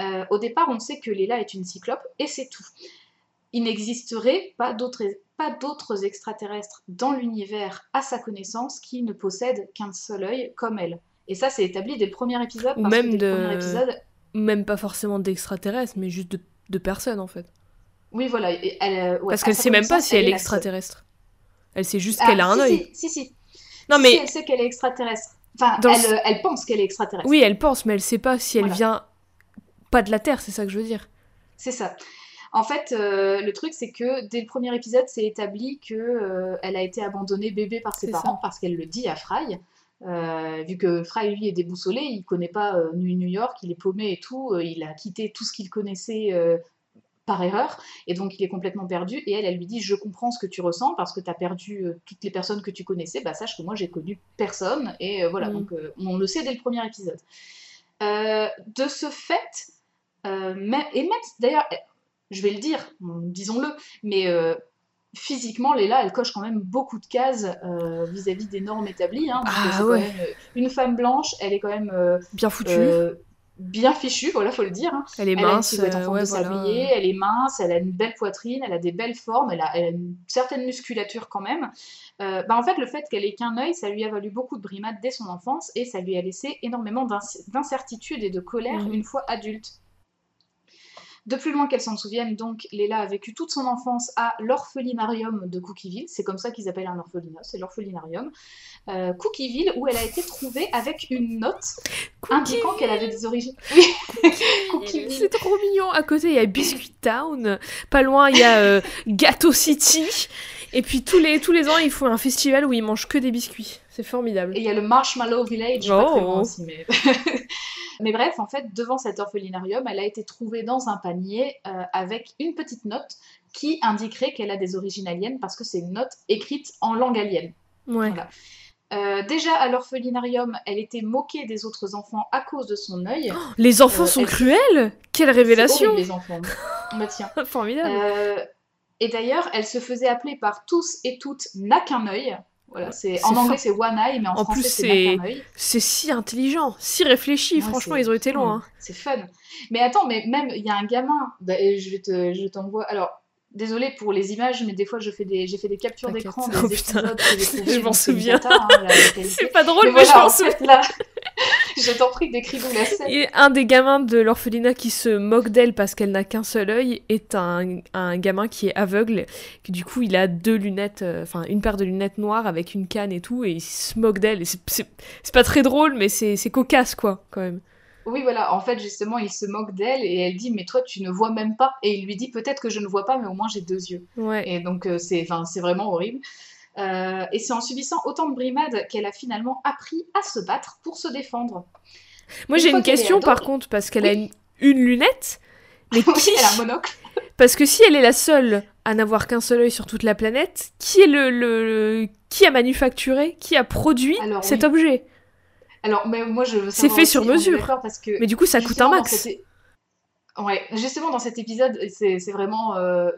Euh, au départ, on sait que Léla est une cyclope, et c'est tout. Il n'existerait pas d'autres extraterrestres dans l'univers à sa connaissance qui ne possèdent qu'un seul œil comme elle. Et ça, c'est établi dès le premier épisode. Parce même que dès le de- premier épisode, Même pas forcément d'extraterrestres, mais juste de, de personnes en fait. oui, voilà. et Elle, euh, ouais, Parce qu'elle sa sait même pas si elle est extraterrestre. Elle sait juste Ah, qu'elle a un si, œil. Si, si, si. Non Si, mais elle sait qu'elle est extraterrestre. Enfin, Dans elle, le- euh, elle pense qu'elle est extraterrestre. oui, elle pense, mais elle sait pas si elle Voilà. vient pas de la Terre, c'est ça que je veux dire. C'est ça. En fait, euh, le truc, c'est que dès le premier épisode, c'est établi que euh, elle a été abandonnée bébé par ses parents ça. parce qu'elle le dit à Fry. Euh, vu que Fry, lui, est déboussolé, il connaît pas euh, New York, il est paumé et tout, euh, il a quitté tout ce qu'il connaissait par erreur, et donc il est complètement perdu. Et elle, elle lui dit Je comprends ce que tu ressens parce que tu as perdu toutes les personnes que tu connaissais, bah sache que moi j'ai connu personne, et voilà, Mm. donc on le sait dès le premier épisode. De ce fait, même- et même d'ailleurs, je vais le dire, disons-le, mais physiquement, Léla, elle coche quand même beaucoup de cases euh, vis-à-vis des normes établies. hein. Ah, c'est quand ouais. même, euh, une femme blanche, elle est quand même euh, Bien foutue. euh, bien fichue, voilà, faut le dire. hein. elle est Elle a une mince. en ouais, de voilà. sablier, elle est mince, elle a une belle poitrine, elle a des belles formes, elle a, elle a une certaine musculature quand même. Bah, en fait, le fait qu'elle ait qu'un œil, ça lui a valu beaucoup de brimades dès son enfance et ça lui a laissé énormément d'inc- d'incertitude et de colère Mhm. une fois adulte. De plus loin qu'elle s'en souvienne, donc, Léla a vécu toute son enfance à l'orphelinarium de Cookieville. C'est comme ça qu'ils appellent un orphelinat, c'est l'orphelinarium. Euh, Cookieville, où elle a été trouvée avec une note indiquant qu'elle avait des origines. Oui. C'est trop mignon. À côté, il y a Biscuit Town. Pas loin, il y a euh, Gâteau City. Et puis tous les, tous les ans, ils font un festival où ils mangent que des biscuits. C'est formidable. Et il y a le Marshmallow Village, pas très loin Oh. aussi. Mais... mais bref, en fait, devant cet orphelinarium, elle a été trouvée dans un panier euh, avec une petite note qui indiquerait qu'elle a des origines aliens parce que c'est une note écrite en langue alien. Ouais. Voilà. Euh, déjà à l'orphelinarium, elle était moquée des autres enfants à cause de son œil. Les enfants Euh, sont elle- cruels Quelle révélation horrible, les enfants. bah tiens. Formidable. Euh, et d'ailleurs, elle se faisait appeler par tous et toutes n'a qu'un œil. Voilà, c'est C'est en anglais c'est one eye, mais en, En français plus, c'est c'est- si intelligent, si réfléchi. Ouais, Franchement, ils ont été loin. hein. C'est fun. Mais attends, mais même il y a un gamin. bah, je te, je t'envoie. Alors, désolé pour les images, mais des fois je fais des, j'ai fait des captures d'écran des Oh, putain. épisodes que. Je m'en souviens. hein. C'est pas drôle, Mais mais, voilà, je m'en en souviens. fait, là, je t'en prie, décris-nous la scène. Et un des gamins de l'orphelinat qui se moque d'elle parce qu'elle n'a qu'un seul œil est un, un gamin qui est aveugle, qui du coup il a deux lunettes, euh, enfin une paire de lunettes noires avec une canne et tout, et il se moque d'elle. C'est- pas très drôle, mais c'est c'est cocasse quoi, quand même. Oui, voilà, en fait, justement, il se moque d'elle et elle dit, mais toi, tu ne vois même pas. Et il lui dit, peut-être que je ne vois pas, mais au moins j'ai deux yeux. Ouais. Et donc, euh, c'est vraiment horrible. Euh, et c'est en subissant autant de brimades qu'elle a finalement appris à se battre pour se défendre. Moi j'ai une question par contre, parce qu'elle a une, une lunette, mais qui elle a un monocle. Parce que si elle est la seule à n'avoir qu'un seul œil sur toute la planète, qui est le, le- le- qui a manufacturé, qui a produit Alors, cet oui. objet? Alors, mais moi, je veux C'est fait sur mesure. d'accord, parce que Mais du coup, ça coûte un max. cet Ouais, justement, dans cet épisode, c'est c'est vraiment. euh,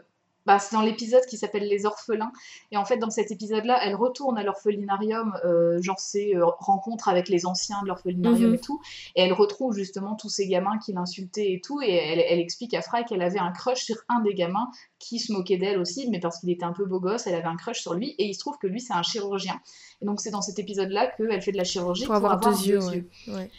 bah, c'est dans l'épisode qui s'appelle Les Orphelins. Et en fait, dans cet épisode-là, elle retourne à l'orphelinarium, euh, genre c'est euh, rencontre avec les anciens de l'orphelinarium Mhm. et tout. Et elle retrouve justement tous ces gamins qui l'insultaient et tout. Et elle, elle explique à Fry qu'elle avait un crush sur un des gamins qui se moquait d'elle aussi, mais parce qu'il était un peu beau gosse, elle avait un crush sur lui. Et il se trouve que lui, c'est un chirurgien. Et donc, c'est dans cet épisode-là qu'elle fait de la chirurgie Pour avoir deux yeux, ouais. Ouais.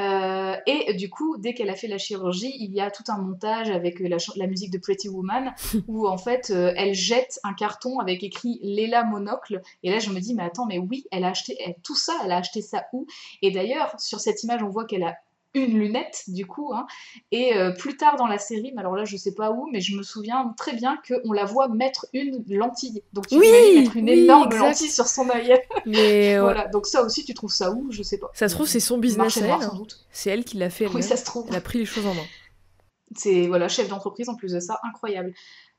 Euh, et du coup, dès qu'elle a fait la chirurgie, il y a tout un montage avec euh, la, musique de Pretty Woman où en fait euh, elle jette un carton avec écrit Léla Monocle. Et là, je me dis, mais attends, mais oui, elle a acheté elle- tout ça, elle a acheté ça où? Et d'ailleurs, sur cette image, on voit qu'elle a une lunette du coup. hein. Et euh, plus tard dans la série, mais alors là, je sais pas où, mais je me souviens très bien qu'on la voit mettre une lentille. Donc tu Oui, mettre une oui, énorme exact. lentille sur son œil. Mais ouais. voilà. Donc ça aussi, tu trouves ça où? Je sais pas. ça se trouve, c'est son business à elle. C'est elle qui l'a fait. Oui, ça se trouve. Elle a pris les choses en main. C'est voilà, chef d'entreprise en plus de ça, incroyable.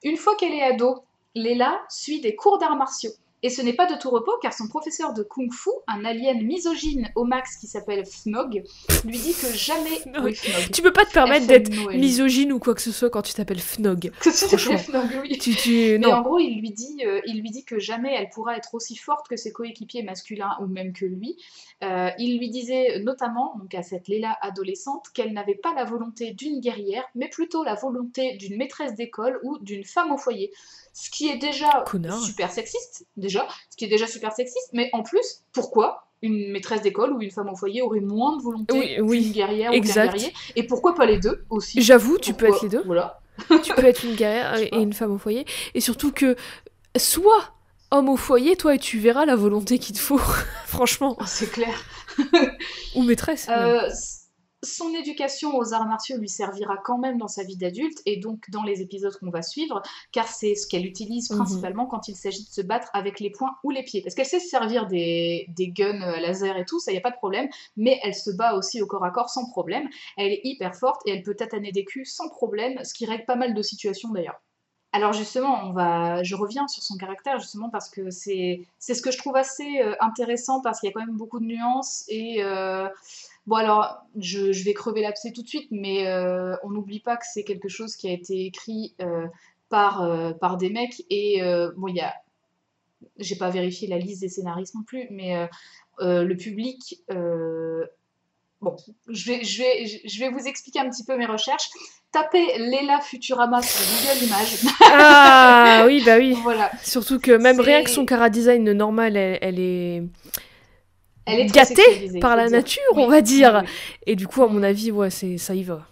Une fois qu'elle est ado, Léla suit des cours d'arts martiaux. Et ce n'est pas de tout repos car son professeur de kung-fu, un alien misogyne au max qui s'appelle Fnog, lui dit que jamais. Oui, Fnog. Tu peux pas te permettre d'être misogyne ou quoi que ce soit quand tu t'appelles Fnog. Que tu. Fnog, oui. Tu, tu... Mais Non. en gros, il lui, dit, euh, il lui dit que jamais elle pourra être aussi forte que ses coéquipiers masculins ou même que lui. Euh, il lui disait notamment, donc à cette Léla adolescente, qu'elle n'avait pas la volonté d'une guerrière, mais plutôt la volonté d'une maîtresse d'école ou d'une femme au foyer. Ce qui est déjà Connard. super sexiste, déjà, ce qui est déjà super sexiste, mais en plus, pourquoi une maîtresse d'école ou une femme au foyer aurait moins de volonté Oui, oui, qu'une guerrière ou qu'un guerrier Et pourquoi pas les deux aussi? J'avoue, tu peux être les deux. Voilà. tu peux être une guerrière et une femme au foyer. Et surtout que, soit homme au foyer, toi, et tu verras la volonté qu'il te faut, franchement. C'est clair. Ou maîtresse. Euh, son éducation aux arts martiaux lui servira quand même dans sa vie d'adulte et donc dans les épisodes qu'on va suivre, car c'est ce qu'elle utilise Mhm. principalement quand il s'agit de se battre avec les poings ou les pieds. Parce qu'elle sait se servir des, des guns euh, laser et tout, ça y a pas de problème, mais elle se bat aussi au corps à corps sans problème. Elle est hyper forte et elle peut tataner des culs sans problème, ce qui règle pas mal de situations d'ailleurs. Alors justement, on va, je reviens sur son caractère justement parce que c'est c'est ce que je trouve assez euh, intéressant parce qu'il y a quand même beaucoup de nuances et euh, bon alors je, je vais crever l'abcès tout de suite, mais euh, on n'oublie pas que c'est quelque chose qui a été écrit euh, par euh, par des mecs et bon il y a, j'ai pas vérifié la liste des scénaristes non plus, mais le public Bon, je vais, je, vais, je vais vous expliquer un petit peu mes recherches. Tapez Léla Futurama sur Google Images. Ah oui, bah oui. voilà. Surtout que même rien que son cara design normal, elle, elle est Elle est gâtée par la dire. nature, Oui, on va dire. oui. Et du coup, à mon avis, ouais, c'est ça y va.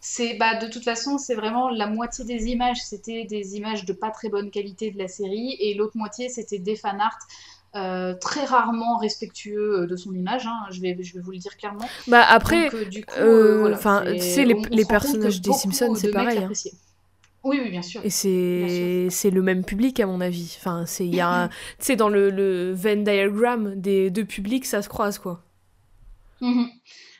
C'est bah de toute façon, c'est vraiment la moitié des images, c'était des images de pas très bonne qualité de la série et l'autre moitié c'était des fan art euh, très rarement respectueux de son image, hein, je vais je vais vous le dire clairement. Bah après, Donc, euh, du coup, euh, euh, voilà, les- personnages des Simpsons, c'est pareil, hein. Oui, oui, bien sûr. et c'est le même public à mon avis. Enfin, c'est il y a un- tu sais dans le, le Venn diagram des deux publics, ça se croise quoi. Mhm,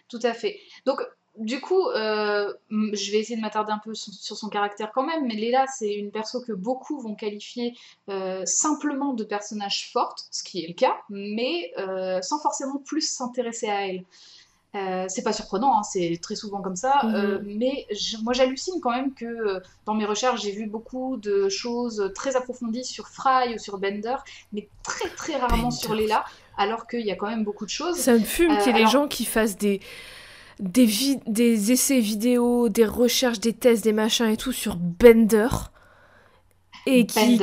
Tout à fait. Donc, du coup, euh, je vais essayer de m'attarder un peu sur, sur son caractère quand même, mais Léla, c'est une perso que beaucoup vont qualifier euh, simplement de personnage forte, ce qui est le cas, mais euh, sans forcément plus s'intéresser à elle. Euh, c'est pas surprenant, hein, c'est très souvent comme ça, Mhm. euh, mais je- moi j'hallucine quand même que euh, dans mes recherches j'ai vu beaucoup de choses très approfondies sur Fry ou sur Bender, mais très très rarement sur. Léla, alors qu'il y a quand même beaucoup de choses. Ça me fume Euh, qu'il y ait des gens qui fassent des des, des essais vidéo, des recherches, des tests, des machins et tout sur Bender. Et qui,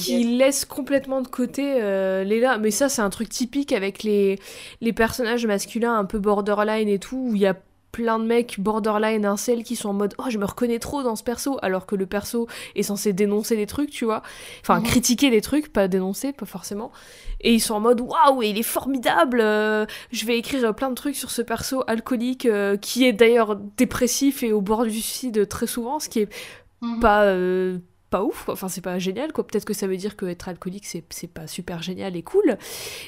qui laisse complètement de côté euh, Léla. Mais ça, c'est un truc typique avec les, les personnages masculins un peu borderline et tout, où il y a plein de mecs borderline incel qui sont en mode oh je me reconnais trop dans ce perso alors que le perso est censé dénoncer des trucs tu vois enfin Mhm. critiquer des trucs pas dénoncer pas forcément et ils sont en mode waouh il est formidable euh, je vais écrire plein de trucs sur ce perso alcoolique euh, qui est d'ailleurs dépressif et au bord du suicide très souvent ce qui est Mhm. pas euh, pas ouf quoi. enfin c'est pas génial quoi peut-être que ça veut dire que être alcoolique c'est c'est pas super génial et cool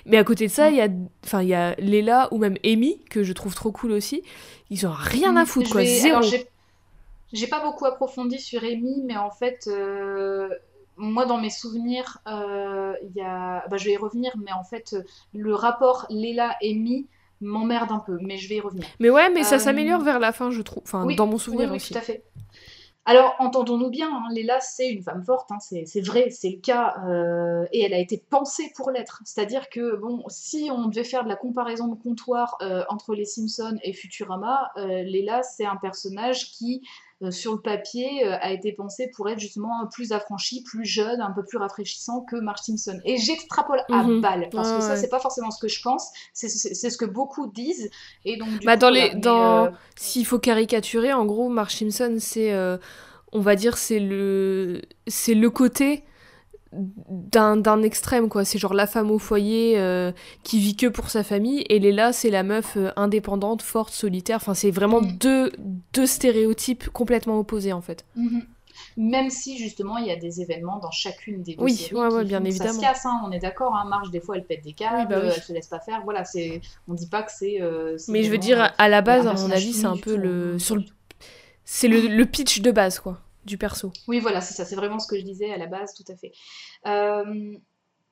mais à côté de ça Mm. il y a enfin il y a Léla ou même Amy que je trouve trop cool aussi ils ont rien à Mm, foutre quoi j'ai- pas beaucoup approfondi sur Amy, mais en fait, euh, moi dans mes souvenirs, euh, il y a... bah, je vais y revenir, mais en fait, le rapport Léla-Amy m'emmerde un peu, mais je vais y revenir. mais ouais mais ça Euh, s'améliore vers la fin je trouve enfin Oui, dans mon Oui, souvenir oui, aussi tout à fait. Alors, entendons-nous bien, hein, Léla, c'est une femme forte, hein, c'est vrai, c'est le cas, euh, et elle a été pensée pour l'être. C'est-à-dire que, bon, si on devait faire de la comparaison de comptoir euh, entre les Simpsons et Futurama, euh, Léla, c'est un personnage qui, sur le papier, a été pensé pour être justement plus affranchi, plus jeune, un peu plus rafraîchissant que Marge Simpson. Et j'extrapole à mhm. balle, parce que ça, c'est pas forcément ce que je pense, c'est ce que beaucoup disent. Et donc, bah, dans les, dans... S'il faut caricaturer, en gros, Marge Simpson, c'est on va dire, c'est le, c'est le côté d'un extrême quoi. C'est genre la femme au foyer euh, qui vit que pour sa famille et Léla c'est la meuf euh, indépendante forte solitaire. Enfin c'est vraiment mm. deux, deux stéréotypes complètement opposés en fait. Mm-hmm. même si justement il y a des événements dans chacune des deux oui, séries ouais, bien évidemment. ça se casse hein, on est d'accord hein, Marge des fois elle pète des câbles bah elle se laisse pas faire. Voilà c'est on dit pas que c'est euh, mais je veux dire à la base à mon avis c'est un peu le sur le c'est le, le pitch de base quoi du perso. Oui, voilà, c'est ça, c'est vraiment ce que je disais à la base, tout à fait. Euh,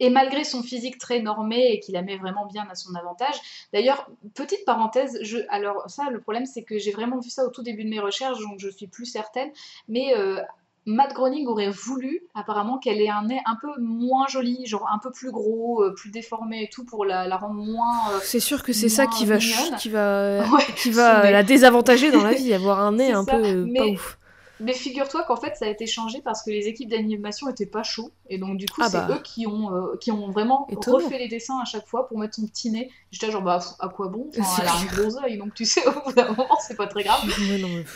et malgré son physique très normé et qu'il la met vraiment bien à son avantage, d'ailleurs, petite parenthèse, je, alors ça, le problème, c'est que j'ai vraiment vu ça au tout début de mes recherches, donc je suis plus certaine, mais euh, Matt Groening aurait voulu apparemment qu'elle ait un nez un peu moins joli, genre un peu plus gros, euh, plus déformé et tout pour la, rendre moins. c'est sûr que c'est ça qui va, qui va, qui va la désavantager dans la vie, avoir un nez un peu pas ouf. Mais figure-toi qu'en fait, ça a été changé parce que les équipes d'animation étaient pas chauds. Et donc, du coup, ah c'est bah. eux qui ont, euh, qui ont vraiment refait les dessins à chaque fois pour mettre son petit nez. J'étais genre, bah, à quoi bon? Enfin, Elle a un gros œil, donc tu sais, au bout d'un moment, c'est pas très grave.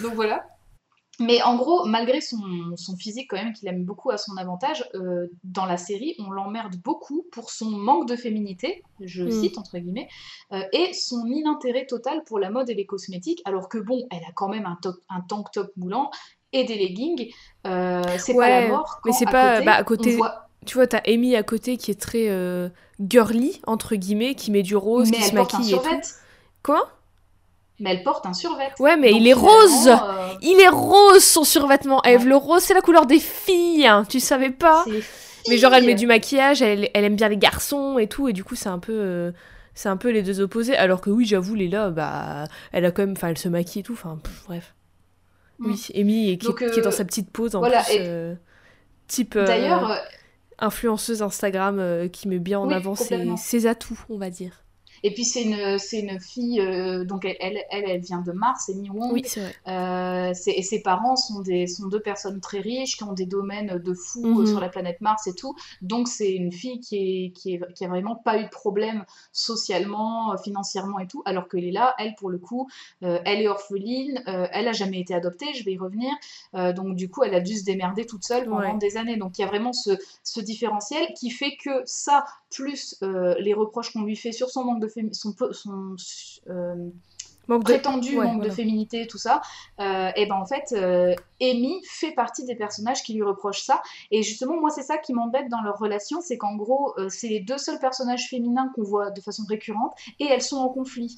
Donc voilà. Mais en gros, malgré son, son physique quand même qu'il aime beaucoup à son avantage, euh, dans la série, on l'emmerde beaucoup pour son manque de féminité, je mm. cite entre guillemets, euh, et son inintérêt total pour la mode et les cosmétiques, alors que bon, elle a quand même un, un tank top moulant et des leggings. Euh, c'est pas la mort. mais c'est pas côté, bah, à côté. Tu vois, t'as Amy à côté qui est très euh, girly entre guillemets, qui met du rose, qui se maquille et tout. Quoi? Mais elle porte un survêt. Ouais, mais il est rose euh, Il est rose son survêtement, Eve. Le rose, c'est la couleur des filles, hein. tu savais pas Mais genre, elle met du maquillage, elle, elle, aime bien les garçons et tout, et du coup, c'est un peu... c'est un peu les deux opposés, alors que oui, j'avoue, Léla, bah, elle a quand même, enfin, elle se maquille et tout, enfin, bref. Oui, Amy qui, qui, est dans euh, sa petite pause en plus, euh, type euh, D'ailleurs, influenceuse Instagram qui met bien en avant ses, atouts, on va dire. Et puis c'est une, c'est une fille, euh, donc elle, elle, elle, vient de Mars, c'est Wong. Oui, c'est vrai. Euh, et ses parents sont, des, sont deux personnes très riches qui ont des domaines de fou euh, mhm. sur la planète Mars et tout. Donc c'est une fille qui, est, qui, est, qui a vraiment pas eu de problème socialement, financièrement et tout. Alors que là, elle, pour le coup, elle est orpheline, elle a jamais été adoptée, je vais y revenir. donc du coup, elle a dû se démerder toute seule pendant des années. Donc il y a vraiment ce, ce différentiel qui fait que ça, plus les reproches qu'on lui fait sur son manque de son, son euh, prétendu manque de féminité, tout ça, euh, et ben en fait, euh, Amy fait partie des personnages qui lui reprochent ça. Et justement, moi, c'est ça qui m'embête dans leur relation, c'est qu'en gros, c'est les deux seuls personnages féminins qu'on voit de façon récurrente, et elles sont en conflit.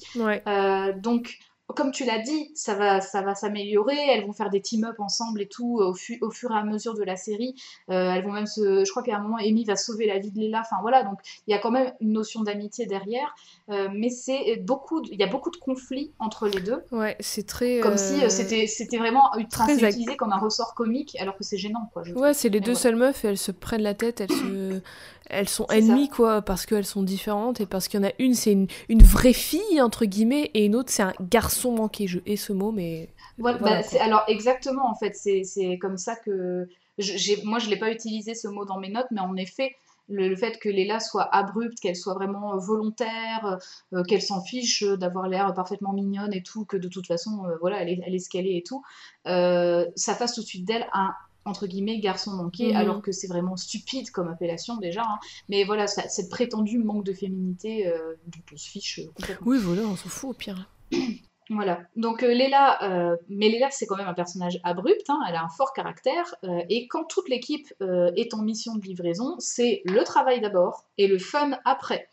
donc comme tu l'as dit, ça va, ça va s'améliorer. Elles vont faire des team-up ensemble et tout au, au, fur et à mesure de la série. Euh, elles vont même se, je crois qu'à un moment, Amy va sauver la vie de Léla. Enfin voilà, donc il y a quand même une notion d'amitié derrière. Euh, mais c'est beaucoup, il y a beaucoup de conflits entre les deux. Ouais, c'est très. Comme si euh, c'était, c'était vraiment très utilisé comme un ressort comique, alors que c'est gênant, quoi. ouais, c'est les deux seules meufs et elles se prennent la tête, elles se, elles sont ennemies quoi parce qu'elles sont différentes et parce qu'il y en a une c'est une, une, vraie fille entre guillemets et une autre c'est un garçon manqué. Je hais ce mot mais voilà, bah, alors exactement en fait c'est comme ça que moi je l'ai pas utilisé ce mot dans mes notes mais en effet le, fait que Léla soit abrupte, qu'elle soit vraiment volontaire, euh, qu'elle s'en fiche d'avoir l'air parfaitement mignonne et tout, que de toute façon, euh, voilà, elle est, elle est ce qu'elle est et tout, euh, ça fasse tout de suite d'elle un entre guillemets garçon manqué, mhm. alors que c'est vraiment stupide comme appellation déjà. Hein. Mais voilà, cette prétendue manque de féminité euh, dont on se fiche euh, complètement. Oui, voilà, on s'en fout au pire. Voilà. Donc euh, Léla, mais Léla c'est quand même un personnage abrupt, hein, elle a un fort caractère, et quand toute l'équipe est en mission de livraison, c'est le travail d'abord et le fun après.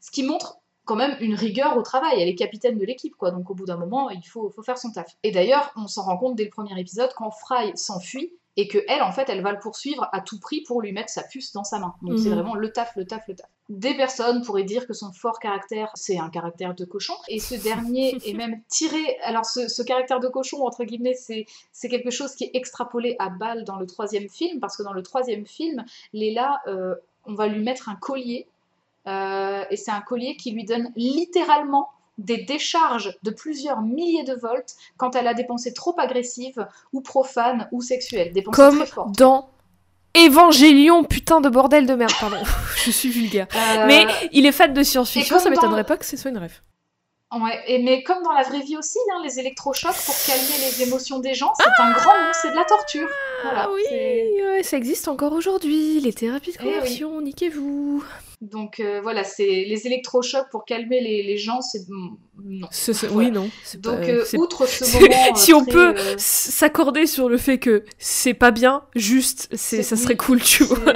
Ce qui montre quand même une rigueur au travail. Elle est capitaine de l'équipe, quoi. Donc au bout d'un moment, il faut, faut faire son taf. Et d'ailleurs, on s'en rend compte dès le premier épisode, quand Fry s'enfuit, et que elle, en fait, elle va le poursuivre à tout prix pour lui mettre sa puce dans sa main. Donc c'est mhm. vraiment le taf, le taf, le taf. des personnes pourraient dire que son fort caractère, c'est un caractère de cochon. Et ce dernier est même tiré. Alors, ce, caractère de cochon, entre guillemets, c'est quelque chose qui est extrapolé à balle dans le troisième film, parce que dans le troisième film, Léla, euh, on va lui mettre un collier. Euh, et c'est un collier qui lui donne littéralement des décharges de plusieurs milliers de volts quand elle a des pensées trop agressives ou profanes ou sexuelles. Des pensées Comme très fortes. dans Évangélion, putain de bordel de merde, pardon. je suis vulgaire. Euh, mais il est fan de science-fiction, ça m'étonnerait pas que ce soit une rêve. Ouais, et mais comme dans la vraie vie aussi, hein, les électrochocs pour calmer les émotions des gens, c'est un grand nom, c'est de la torture. Ah oui, ça existe encore aujourd'hui, les thérapies de eh conversion, niquez-vous. Donc euh, voilà, c'est les électrochocs pour calmer les, gens, c'est non. Oui, non. Donc euh, outre ce moment, si on peut s'accorder sur le fait que c'est pas bien, juste, c'est ça serait cool, tu vois.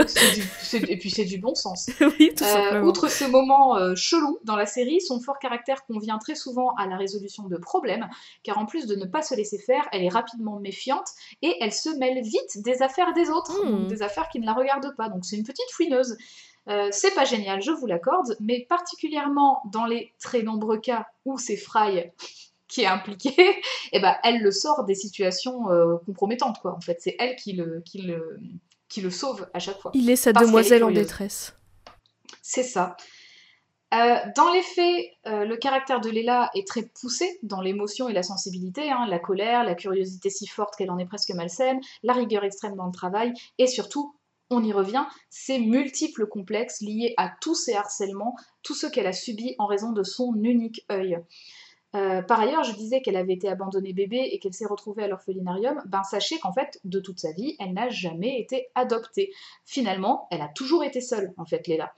et puis c'est du bon sens. oui, tout simplement. Outre ce moment chelou dans la série, son fort caractère convient très souvent à la résolution de problèmes, car en plus de ne pas se laisser faire, elle est rapidement méfiante et elle se mêle vite des affaires des autres, hmm. des affaires qui ne la regardent pas. Donc c'est une petite fouineuse. Euh, c'est pas génial, je vous l'accorde, mais particulièrement dans les très nombreux cas où c'est Fry qui est impliqué, et eh ben, elle le sort des situations euh, compromettantes. Quoi. En fait, c'est elle qui le, qui, le, qui le sauve à chaque fois. Il est sa demoiselle en détresse. C'est ça. Euh, dans les faits, le caractère de Léla est très poussé dans l'émotion et la sensibilité, hein, la colère, la curiosité si forte qu'elle en est presque malsaine, la rigueur extrême dans le travail, et surtout on y revient, ces multiples complexes liés à tous ces harcèlements, tout ce qu'elle a subi en raison de son unique œil. Euh, par ailleurs, je disais qu'elle avait été abandonnée bébé et qu'elle s'est retrouvée à l'orphelinarium. Ben sachez qu'en fait, de toute sa vie, elle n'a jamais été adoptée. Finalement, elle a toujours été seule, en fait, Léla.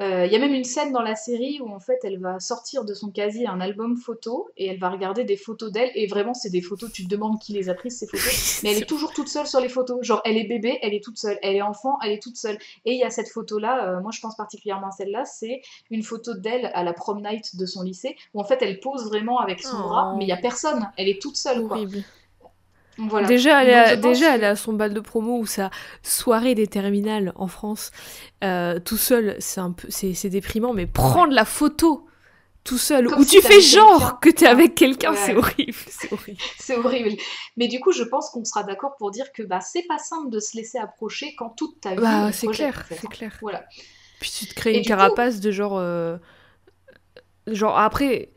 Euh, il y a même une scène dans la série où en fait elle va sortir de son casier un album photo et elle va regarder des photos d'elle et vraiment c'est des photos, tu te demandes qui les a prises ces photos, mais elle est toujours toute seule sur les photos. Genre elle est bébé, elle est toute seule, elle est enfant, elle est toute seule. Et il y a cette photo là, euh, moi je pense particulièrement à celle-là, c'est une photo d'elle à la prom night de son lycée où en fait elle pose vraiment avec son bras, mais il y a personne, elle est toute seule. Horrible. Déjà, elle, a, déjà elle a son bal de promo ou sa soirée des terminales en France, euh, tout seul, c'est un peu, c'est déprimant, mais prendre la photo tout seul, où tu fais genre que t'es avec quelqu'un, c'est horrible, c'est horrible. c'est horrible. Mais du coup, je pense qu'on sera d'accord pour dire que bah c'est pas simple de se laisser approcher quand toute ta vie. Bah, c'est clair, c'est hein. clair. Voilà. Puis tu te crées une carapace de genre, euh, genre après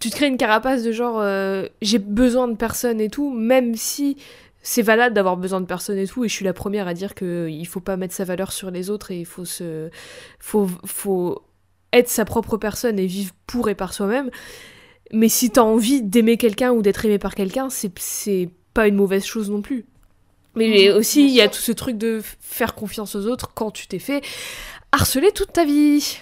tu te crées une carapace de genre euh, j'ai besoin de personne et tout, même si c'est valable d'avoir besoin de personne et tout, et je suis la première à dire qu'il faut pas mettre sa valeur sur les autres et il faut se. Faut, faut être sa propre personne et vivre pour et par soi-même. Mais si t'as envie d'aimer quelqu'un ou d'être aimé par quelqu'un, c'est pas une mauvaise chose non plus. Mais aussi, il y a tout ce truc de faire confiance aux autres quand tu t'es fait harceler toute ta vie.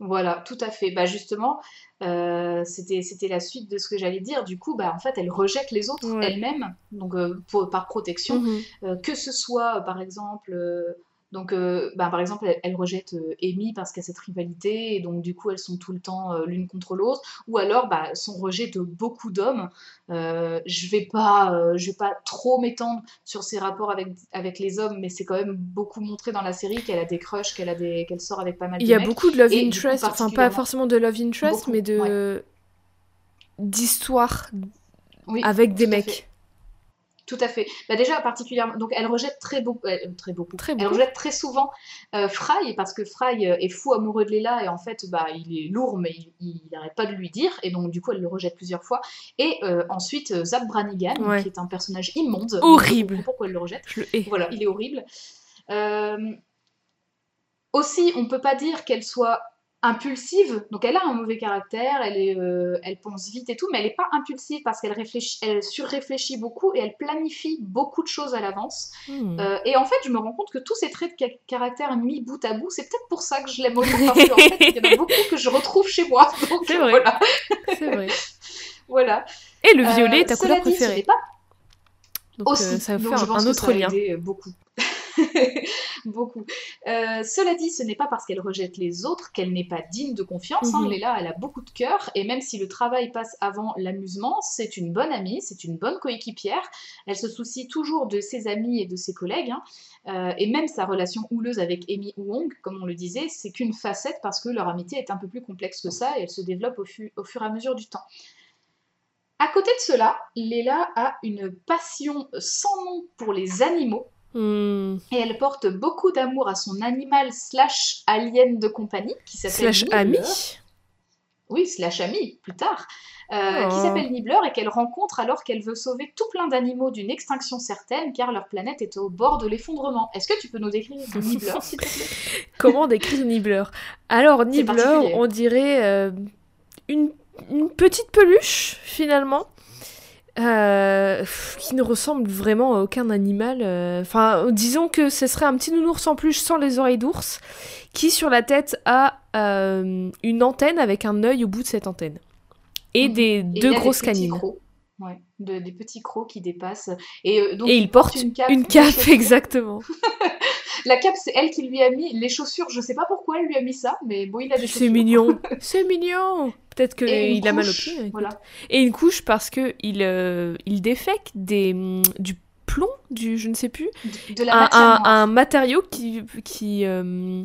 Voilà, tout à fait. Bah justement, euh, c'était la suite de ce que j'allais dire. Du coup, bah, en fait, elle rejette les autres elle-même, donc euh, par protection, mhm. euh, que ce soit par exemple donc, euh, bah, par exemple, elle, rejette euh, Amy parce qu'il y a cette rivalité, et donc du coup, elles sont tout le temps euh, l'une contre l'autre. Ou alors, bah, son rejet de beaucoup d'hommes. je vais pas, je vais pas trop m'étendre sur ses rapports avec, avec les hommes, mais c'est quand même beaucoup montré dans la série qu'elle a des crushs, qu'elle a des, qu'elle sort avec pas mal de Il y a beaucoup de love interest, enfin pas forcément de love interest, mais de d'histoire avec des mecs. Tout à fait. Bah déjà, particulièrement, donc elle rejette très, beaucoup, euh, très beaucoup. Très Elle rejette très souvent euh, Fry parce que Fry euh, est fou amoureux de Léla et en fait, bah, il est lourd, mais il n'arrête pas de lui dire et donc du coup, elle le rejette plusieurs fois. Et ensuite, Zap Branigan, qui est un personnage immonde. Horrible. Pourquoi elle le rejette Voilà, il est horrible. aussi, on peut pas dire qu'elle soit impulsive, donc elle a un mauvais caractère, elle, est, euh, elle pense vite et tout, mais elle n'est pas impulsive parce qu'elle réfléchit, elle surréfléchit beaucoup et elle planifie beaucoup de choses à l'avance. Hmm. Euh, et en fait, je me rends compte que tous ces traits de caractère mis bout à bout, c'est peut-être pour ça que je l'aime autant parce qu'en fait, il y en a beaucoup que je retrouve chez moi. C'est vrai. Voilà. C'est vrai. voilà. Et le violet est ta euh, couleur préférée. Pas... Donc ça va faire un autre lien. beaucoup. Beaucoup. Euh, cela dit, ce n'est pas parce qu'elle rejette les autres qu'elle n'est pas digne de confiance. Hein. Mhm. Léla, elle a beaucoup de cœur, et même si le travail passe avant l'amusement, c'est une bonne amie, c'est une bonne coéquipière. Elle se soucie toujours de ses amis et de ses collègues. hein. Euh, et même sa relation houleuse avec Amy Wong, comme on le disait, c'est qu'une facette parce que leur amitié est un peu plus complexe que ça et elle se développe au, fu- au fur et à mesure du temps. À côté de cela, Léla a une passion sans nom pour les animaux Hmm. et elle porte beaucoup d'amour à son animal slash alien de compagnie qui s'appelle Slash Nibbler. ami. Oui, slash ami, plus tard. euh, qui Oh. s'appelle Nibbler et qu'elle rencontre alors qu'elle veut sauver tout plein d'animaux d'une extinction certaine car leur planète est au bord de l'effondrement. Est-ce que tu peux nous décrire Nibbler, s'il te plaît? Comment décrire Nibbler? Alors, Nibbler, on dirait euh, une, une petite peluche, finalement, euh, qui ne ressemble vraiment à aucun animal. euh. Enfin, disons que ce serait un petit nounours en plus sans les oreilles d'ours, qui sur la tête a euh, une antenne avec un œil au bout de cette antenne. Et Mhm. des Et deux grosses des canines. crocs. Ouais, de- des petits crocs qui dépassent. Et, donc, Et il porte une cape. une cape, exactement. La cape, c'est elle qui lui a mis. Les chaussures, je sais pas pourquoi elle lui a mis ça, mais bon, il a des chaussures. C'est mignon. C'est mignon. Peut-être qu'il a mal écoute. Voilà. Et une couche parce que il, euh, il défèque des, du plomb, du je ne sais plus, De, de la un, matière un- un matériau qui, qui euh,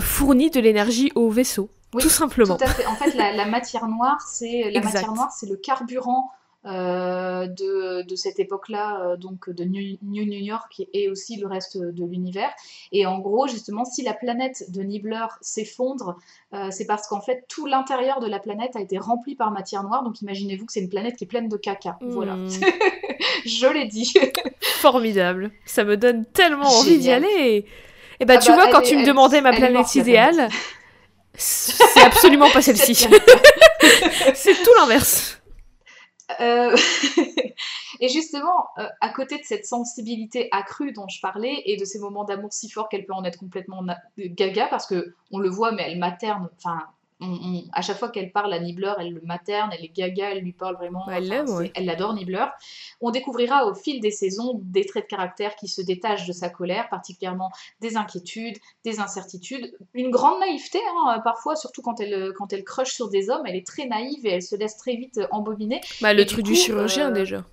fournit de l'énergie au vaisseau. Oui, tout simplement. Tout à fait. En fait, la, la matière noire, c'est la Exact. matière noire, c'est le carburant de, de cette époque-là, euh, donc de New, New York et aussi le reste de l'univers. Et en gros, justement, si la planète de Nibbler s'effondre, euh, c'est parce qu'en fait tout l'intérieur de la planète a été rempli par matière noire. Donc imaginez-vous que c'est une planète qui est pleine de caca. Voilà, Hmm, je l'ai dit. formidable. Ça me donne tellement envie d'y aller. Et bah, Ah tu bah, vois, elle quand est- tu me demandais ma elle planète morte, idéale, c'est absolument pas celle-ci. c'est tout l'inverse. Euh, et justement, euh, à côté de cette sensibilité accrue dont je parlais et de ces moments d'amour si forts qu'elle peut en être complètement gaga, parce que on le voit, mais elle materne. Enfin, on- on- à chaque fois qu'elle parle à Nibbler, elle le materne, elle est gaga, elle lui parle vraiment. Elle enfin, ouais. Elle l'adore, Nibbler. On découvrira au fil des saisons des traits de caractère qui se détachent de sa colère, particulièrement des inquiétudes, des incertitudes, une grande naïveté, hein, parfois, surtout quand elle, quand elle crush sur des hommes, elle est très naïve et elle se laisse très vite embobiner. Bah, le du truc du chirurgien euh, déjà.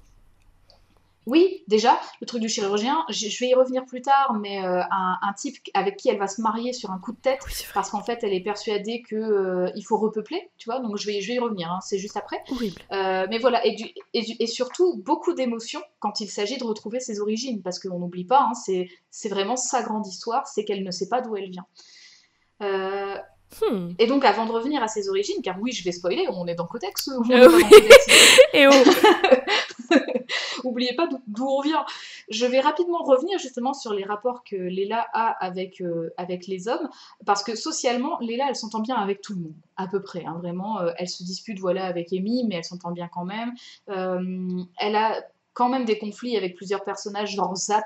Oui, déjà, le truc du chirurgien, je vais y revenir plus tard, mais euh, un, un type avec qui elle va se marier sur un coup de tête, Oui, parce qu'en fait, elle est persuadée que euh, il faut repeupler, tu vois, donc je vais, je vais y revenir, hein, c'est juste après. Horrible. Euh, mais voilà, et, du- et, du- et surtout, beaucoup d'émotions quand il s'agit de retrouver ses origines, parce qu'on n'oublie pas, hein, c'est vraiment sa grande histoire, c'est qu'elle ne sait pas d'où elle vient. Euh, Hmm. et donc, avant de revenir à ses origines, car oui, je vais spoiler, on est dans Codex, on est Euh, oui. Codex. Et oh, Oubliez pas d'où- on vient. Je vais rapidement revenir justement sur les rapports que Léla a avec, euh, avec les hommes, parce que socialement, Léla, elle s'entend bien avec tout le monde, à peu près. hein, vraiment, euh, elle se dispute voilà, avec Amy, mais elle s'entend bien quand même. Euh, elle a quand même des conflits avec plusieurs personnages, genre Zap.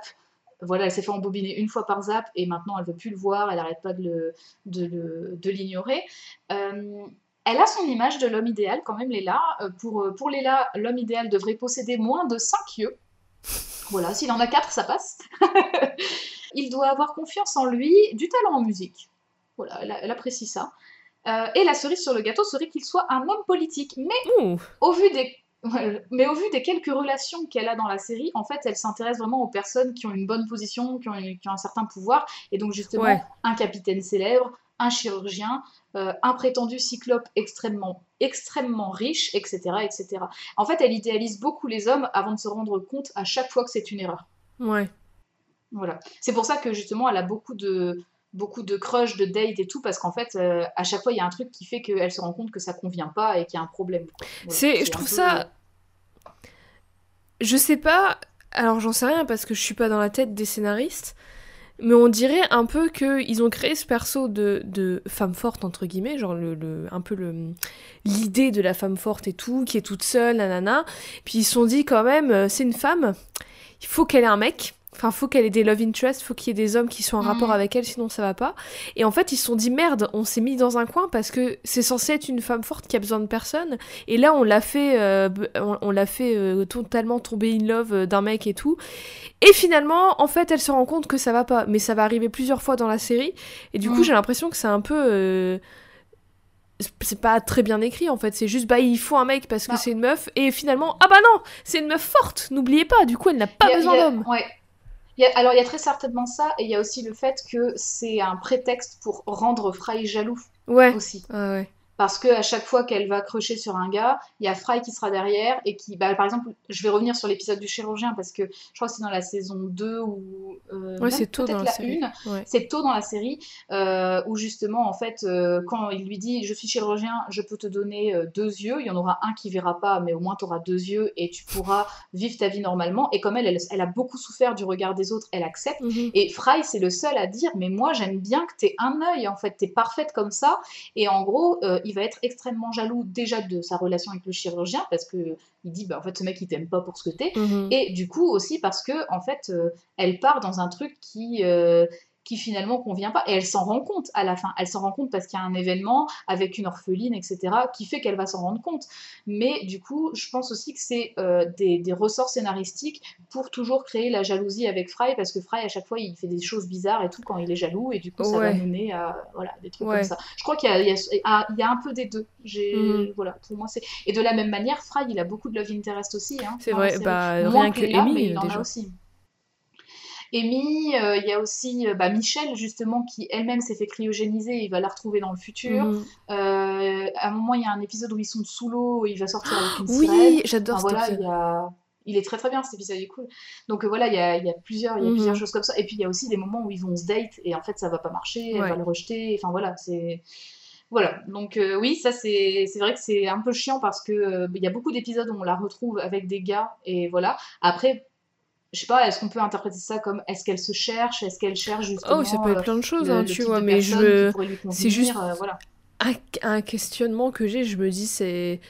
Voilà, elle s'est fait embobiner une fois par Zap et maintenant elle veut plus le voir, elle n'arrête pas de le- de le- l'ignorer. Elle a son image de l'homme idéal quand même, Léla. Euh, Pour, euh, pour Léla, l'homme idéal devrait posséder moins de 5 yeux. Voilà, s'il en a 4, ça passe. Il doit avoir confiance en lui, du talent en musique. Voilà, elle, elle apprécie ça. Euh, et la cerise sur le gâteau serait qu'il soit un homme politique. Mais ouh. au vu des mais au vu des quelques relations qu'elle a dans la série, en fait, elle s'intéresse vraiment aux personnes qui ont une bonne position, qui ont, une- qui ont un certain pouvoir, et donc justement Ouais. un capitaine célèbre, un chirurgien, euh, un prétendu cyclope extrêmement, extrêmement riche, etc., etc. En fait, elle idéalise beaucoup les hommes avant de se rendre compte à chaque fois que c'est une erreur. Ouais. Voilà. C'est pour ça que justement, elle a beaucoup de beaucoup de crush, de dates et tout, parce qu'en fait, euh, à chaque fois, il y a un truc qui fait qu'elle se rend compte que ça convient pas et qu'il y a un problème. Voilà. C'est, je trouve peu, ça. Je sais pas. Alors j'en sais rien parce que je suis pas dans la tête des scénaristes. Mais on dirait un peu qu'ils ont créé ce perso de, de femme forte, entre guillemets, genre le, le- un peu l'idée de la femme forte et tout, qui est toute seule, nanana. Puis ils se sont dit quand même, euh, c'est une femme, il faut qu'elle ait un mec. Enfin, faut qu'elle ait des love interest, faut qu'il y ait des hommes qui soient en rapport Mhm. avec elle, sinon ça va pas. Et en fait, ils se sont dit merde, on s'est mis dans un coin parce que c'est censé être une femme forte qui a besoin de personne. Et là, on l'a fait, euh, on, on l'a fait euh, totalement tomber in love euh, d'un mec et tout. Et finalement, en fait, elle se rend compte que ça va pas. Mais ça va arriver plusieurs fois dans la série. Et du coup, Mhm. j'ai l'impression que c'est un peu. c'est pas très bien écrit en fait, c'est juste bah il faut un mec parce que Bah. c'est une meuf et finalement ah bah non, c'est une meuf forte, n'oubliez pas, du coup elle n'a pas a- besoin d'homme. ouais. Il y a- alors, il y a très certainement ça, et il y a aussi le fait que c'est un prétexte pour rendre Fry jaloux Ouais. aussi. Ouais, ouais. Parce que à chaque fois qu'elle va crocher sur un gars, il y a Fry qui sera derrière et qui, bah, par exemple, je vais revenir sur l'épisode du chirurgien parce que je crois que c'est dans la saison 2 ou euh, Ouais, c'est tôt dans la série. Ouais. C'est tôt dans la série euh, où justement, en fait, euh, quand il lui dit Je suis chirurgien, je peux te donner euh, deux yeux, il y en aura un qui verra pas, mais au moins tu auras deux yeux et tu pourras vivre ta vie normalement. Et comme elle, elle, elle a beaucoup souffert du regard des autres, elle accepte. Mhm. Et Fry, c'est le seul à dire Mais moi, j'aime bien que t'aies un œil, en fait, t'es parfaite comme ça. Et en gros, euh, il va être extrêmement jaloux déjà de sa relation avec le chirurgien parce que il dit Bah, en fait, ce mec, il t'aime pas pour ce que t'es. Mhm. Et du coup aussi parce que en fait euh, elle part dans un truc qui euh, qui finalement convient pas et elle s'en rend compte à la fin. Elle s'en rend compte parce qu'il y a un événement avec une orpheline, etc., qui fait qu'elle va s'en rendre compte. Mais du coup, je pense aussi que c'est euh, des, des ressorts scénaristiques pour toujours créer la jalousie avec Fry parce que Fry à chaque fois il fait des choses bizarres et tout quand il est jaloux et du coup ça va mener à voilà des trucs Ouais. comme ça. Je crois qu'il y a, il y, a, ah, il y a un peu des deux. Mhm. voilà pour moi c'est et de la même manière Fry il a beaucoup de love interest aussi. Hein, C'est vrai, bah rien que Amy il en déjà. a aussi. Amy, euh, il y a aussi euh, bah, Michelle, justement, qui elle-même s'est fait cryogéniser, il va la retrouver dans le futur. Mhm. Euh, à un moment, il y a un épisode où ils sont sous l'eau, et il va sortir avec une sirène. Oui, j'adore Enfin, voilà, il, épisode. y a... il est très très bien cet épisode, il est cool. Donc euh, voilà, il y a, il y a plusieurs, il y a plusieurs choses comme ça. Et puis il y a aussi des moments où ils vont se date, et en fait ça va pas marcher, elle Ouais. va le rejeter. Enfin voilà, c'est. Voilà, donc euh, oui, ça c'est c'est vrai que c'est un peu chiant parce que euh, il y a beaucoup d'épisodes où on la retrouve avec des gars, et voilà. Après, je sais pas, est-ce qu'on peut interpréter ça comme est-ce qu'elle se cherche, est-ce qu'elle cherche justement Oh, ça peut être euh, plein de choses, le, hein, tu vois, mais je... c'est juste- euh, voilà. un, un questionnement que j'ai, je me dis, c'est.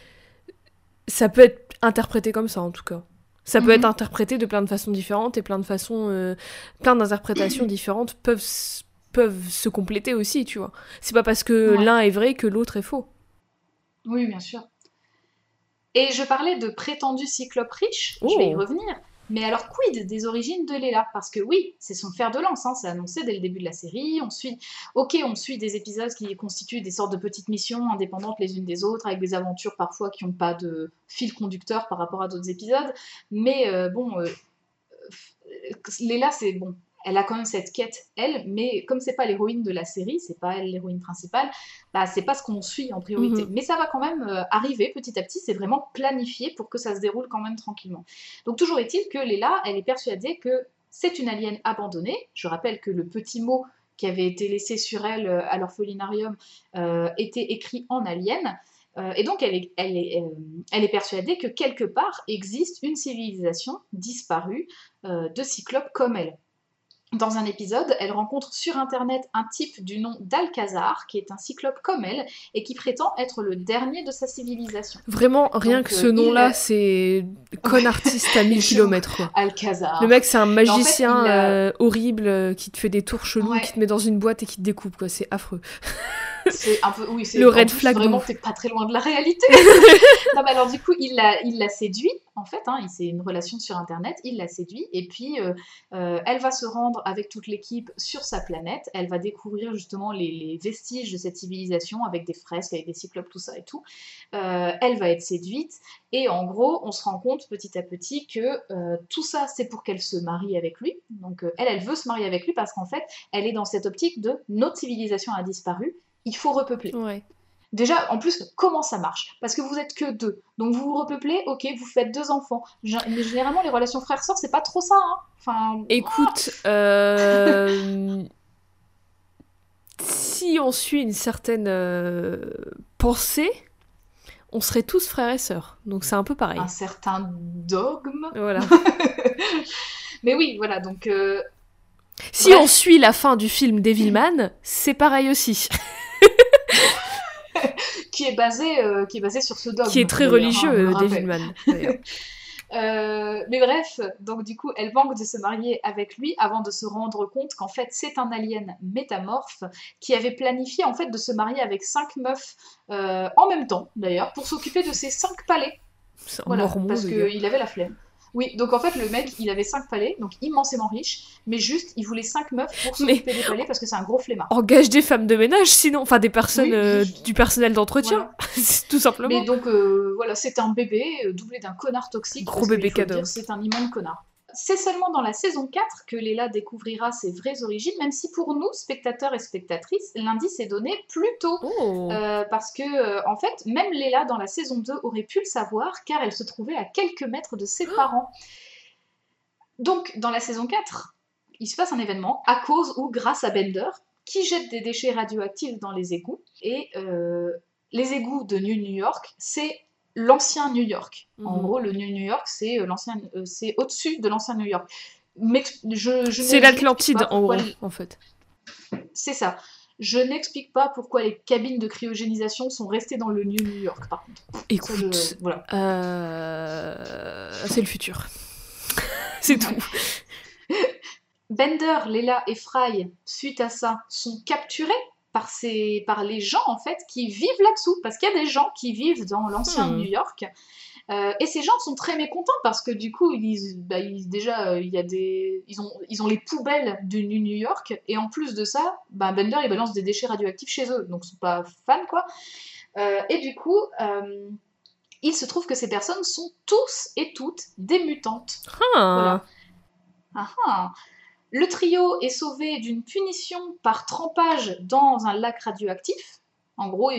Ça peut être interprété comme ça, en tout cas. Ça peut Mhm. être interprété de plein de façons différentes et plein de façons. euh, plein d'interprétations différentes peuvent, se compléter aussi, tu vois. C'est pas parce que Ouais. l'un est vrai que l'autre est faux. Oui, bien sûr. Et je parlais de prétendu cyclope riche, je vais y Oh. revenir. Mais alors, quid des origines de Léla Parce que oui, c'est son fer de lance, hein, c'est annoncé dès le début de la série. On suit, ok, on suit des épisodes qui constituent des sortes de petites missions indépendantes les unes des autres, avec des aventures parfois qui n'ont pas de fil conducteur par rapport à d'autres épisodes. Mais euh, bon, euh, Léla, c'est bon. Elle a quand même cette quête, elle, mais comme c'est pas l'héroïne de la série, c'est pas elle l'héroïne principale, bah, c'est pas ce qu'on suit en priorité. Mhm. Mais ça va quand même euh, arriver petit à petit, c'est vraiment planifié pour que ça se déroule quand même tranquillement. Donc toujours est-il que Léla, elle est persuadée que c'est une alien abandonnée. Je rappelle que le petit mot qui avait été laissé sur elle euh, à l'orphelinarium euh, était écrit en alien. Euh, et donc elle est, elle, est, euh, elle est persuadée que quelque part existe une civilisation disparue euh, de cyclopes comme elle. Dans un épisode, elle rencontre sur internet un type du nom d'Alcazar, qui est un cyclope comme elle, et qui prétend être le dernier de sa civilisation. Vraiment, rien Donc, que euh, ce nom-là, il- c'est con artiste à 1000 km, quoi. Alcazar. Le mec, c'est un magicien a- euh, horrible euh, qui te fait des tours chelous, Ouais. qui te met dans une boîte et qui te découpe, quoi. C'est affreux. C'est un peu, oui, c'est Le red plus, flag Vraiment, t'es pas très loin de la réalité. non, mais alors du coup, il l'a, il l'a séduit en fait. Hein, c'est une relation sur internet. Il l'a séduit et puis euh, euh, elle va se rendre avec toute l'équipe sur sa planète. Elle va découvrir justement les, les vestiges de cette civilisation avec des fresques, avec des cyclopes, tout ça et tout. Euh, elle va être séduite et en gros, on se rend compte petit à petit que tout ça, c'est pour qu'elle se marie avec lui. Donc elle, elle veut se marier avec lui parce qu'en fait, elle est dans cette optique de notre civilisation a disparu il faut repeupler. Ouais. Déjà, en plus, comment ça marche? Parce que vous êtes que deux. Donc vous vous repeuplez, ok, vous faites deux enfants. Mais généralement, les relations frères-sœurs, c'est pas trop ça. Hein enfin, Écoute, euh, si on suit une certaine euh, pensée, on serait tous frères et sœurs. Donc c'est un peu pareil. un certain dogme. Voilà. Mais oui, voilà, donc... euh, Si Bref. on suit la fin du film Devilman, c'est pareil aussi. qui est basé, euh, qui est basé sur ce dogme. Qui est très hein, religieux, rappelle. Devilman. Euh, mais bref, donc du coup, elle manque de se marier avec lui avant de se rendre compte qu'en fait, c'est un alien métamorphe qui avait planifié en fait de se marier avec cinq meufs euh, en même temps, d'ailleurs, pour s'occuper de ses cinq palais. Voilà, parce qu'il avait la flemme. Oui, donc en fait, le mec, il avait cinq palais, donc immensément riche, mais juste, il voulait cinq meufs pour s'occuper des palais parce que c'est un gros flemmard. Engage des femmes de ménage, sinon, enfin des personnes, euh, du personnel d'entretien, tout simplement. Mais donc, euh, voilà, c'est un bébé euh, doublé d'un connard toxique. Gros bébé cadeau. C'est un immense connard. C'est seulement dans la saison 4 que Léla découvrira ses vraies origines, même si pour nous, spectateurs et spectatrices, l'indice est donné plus tôt. Oh. Euh, parce que, euh, en fait, même Léla, dans la saison 2, aurait pu le savoir, car elle se trouvait à quelques mètres de ses parents. Donc, dans la saison 4, il se passe un événement à cause ou grâce à Bender, qui jette des déchets radioactifs dans les égouts. Et euh, les égouts de New York, c'est l'ancien New York. En mhm. gros, le New York, c'est euh, l'ancien, euh, c'est au-dessus de l'ancien New York. Mais je, c'est l'Atlantide en gros, en fait. C'est ça. Je n'explique pas pourquoi les cabines de cryogénisation sont restées dans le New York, par contre. Écoute, voilà. Euh, c'est le futur. c'est tout. Bender, Leila et Fry, suite à ça, sont capturés par, ces, par les gens en fait qui vivent là-dessous, parce qu'il y a des gens qui vivent dans l'ancien hmm. New York. Euh, et ces gens sont très mécontents parce que du coup, ils, bah, déjà, il y a des, ils, ont, ils ont les poubelles du New York et en plus de ça, bah, Bender il balance des déchets radioactifs chez eux, donc ils sont pas fans quoi. Euh, et du coup, euh, il se trouve que ces personnes sont tous et toutes des mutantes. Ah. Voilà. Ah, ah. Le trio est sauvé d'une punition par trempage dans un lac radioactif. En gros,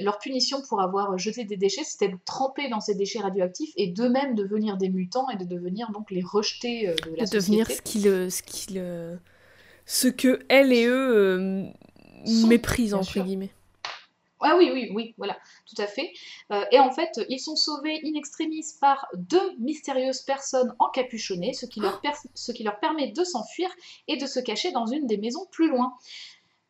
leur punition pour avoir jeté des déchets, c'était de tremper dans ces déchets radioactifs et d'eux-mêmes devenir des mutants et de devenir donc les rejetés euh, de la de devenir ce qu'ils, ce ce que elle et eux euh, méprisent entre guillemets. Ah oui, oui, oui, voilà, tout à fait. Euh, et en fait, ils sont sauvés in extremis par deux mystérieuses personnes encapuchonnées, ce qui leur, ce qui leur permet de s'enfuir et de se cacher dans une des maisons plus loin.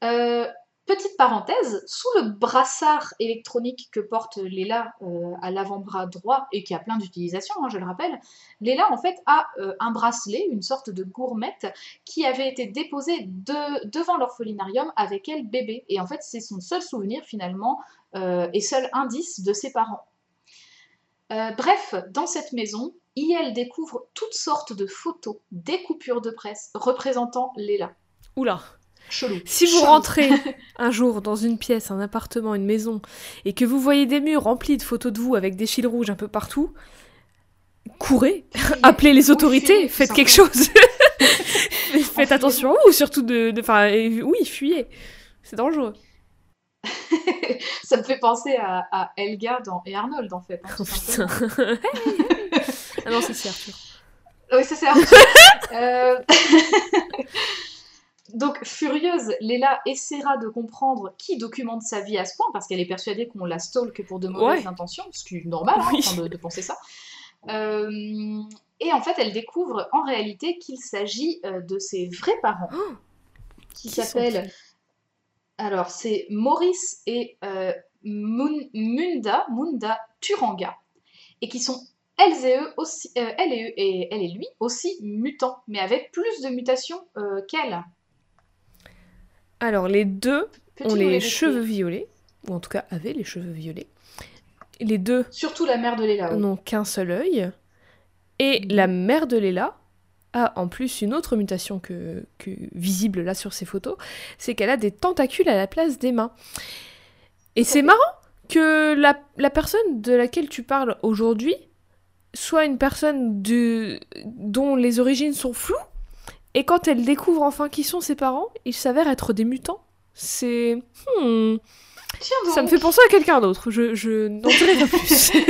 Euh, Petite parenthèse, sous le brassard électronique que porte Léla euh, à l'avant-bras droit et qui a plein d'utilisations, hein, je le rappelle, Léla en fait a euh, un bracelet, une sorte de gourmette, qui avait été déposé devant l'orphelinarium avec elle bébé. Et en fait, c'est son seul souvenir finalement euh, et seul indice de ses parents. bref, dans cette maison, IL découvre toutes sortes de photos, des coupures de presse représentant Léla. Oula si vous rentrez un jour dans une pièce, un appartement, une maison, et que vous voyez des murs remplis de photos de vous avec des fils rouges un peu partout, courez, appelez les autorités, faites quelque chose. faites attention ou surtout de, enfin, oui, fuyez. C'est dangereux. ça me fait penser à, Elga dans, et Arnold en fait. Hein, oh, putain. ah non, c'est Arthur. Oui, c'est Arthur. euh... Donc, furieuse, Léla essaiera de comprendre qui documente sa vie à ce point, parce qu'elle est persuadée qu'on la stalk pour de mauvaises intentions, ce qui est normal hein, de, penser ça. Euh, et en fait, elle découvre en réalité qu'il s'agit euh, de ses vrais parents, oh qui, s'appellent. Alors, c'est Maurice et euh, Munda, Munda Turanga, et qui sont elles et eux aussi, elle et eux et elle et lui aussi mutants, mais avec plus de mutations qu'elle. Alors, les deux ont les cheveux violets, ou en tout cas avaient les cheveux violets. Les deux. Surtout la mère de Léla. N'ont qu'un seul œil. Et la mère de Léla a en plus une autre mutation que, visible là sur ces photos, c'est qu'elle a des tentacules à la place des mains. Et c'est marrant que la, la, personne de laquelle tu parles aujourd'hui soit une personne de, dont les origines sont floues et quand elle découvre enfin qui sont ses parents, ils s'avèrent être des mutants. C'est. Hmm, ça me fait penser à quelqu'un d'autre. Je, je n'en dirai pas plus.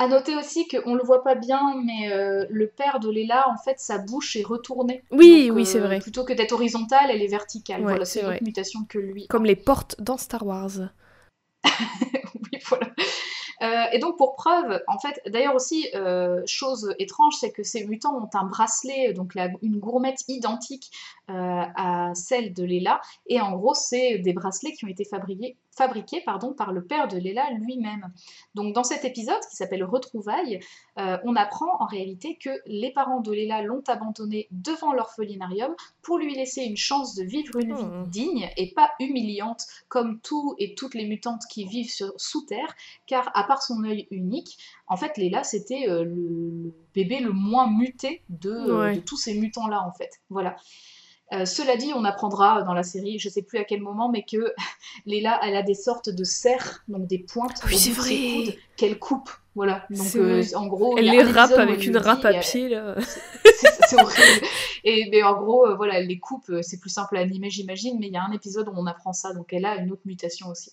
À noter aussi qu'on le voit pas bien, mais euh, le père de Léla, en fait, sa bouche est retournée. Oui, oui, c'est euh, vrai. Plutôt que d'être horizontale, elle est verticale. voilà, c'est une mutation que lui. Comme les portes dans Star Wars. oui, voilà. Euh, et donc pour preuve, en fait, d'ailleurs aussi, euh, chose étrange, c'est que ces mutants ont un bracelet, donc une gourmette identique euh, à celle de Léla, et en gros, c'est des bracelets qui ont été fabriqués, fabriqué pardon, par le père de Léla lui-même. Donc dans cet épisode qui s'appelle Retrouvailles, euh, on apprend en réalité que les parents de Léla l'ont abandonnée devant l'orphelinarium pour lui laisser une chance de vivre une vie Oh. digne et pas humiliante comme tous et toutes les mutantes qui vivent sur- sous terre, car à part son œil unique, en fait Léla c'était euh, le, bébé le moins muté de, euh, Ouais. de tous ces mutants-là en fait. Voilà. Euh, cela dit, on apprendra dans la série, je sais plus à quel moment, mais que Léla, elle a des sortes de serres, donc des pointes Oui, au bout ses coudes qu'elle coupe. Voilà. Donc euh, en gros, Elle les où avec une dit, à et- pied, là. c'est horrible. Et mais en gros, euh, voilà, elle les coupe, euh, c'est plus simple à animer, j'imagine, mais il y a un épisode où on apprend ça, donc elle a une autre mutation aussi.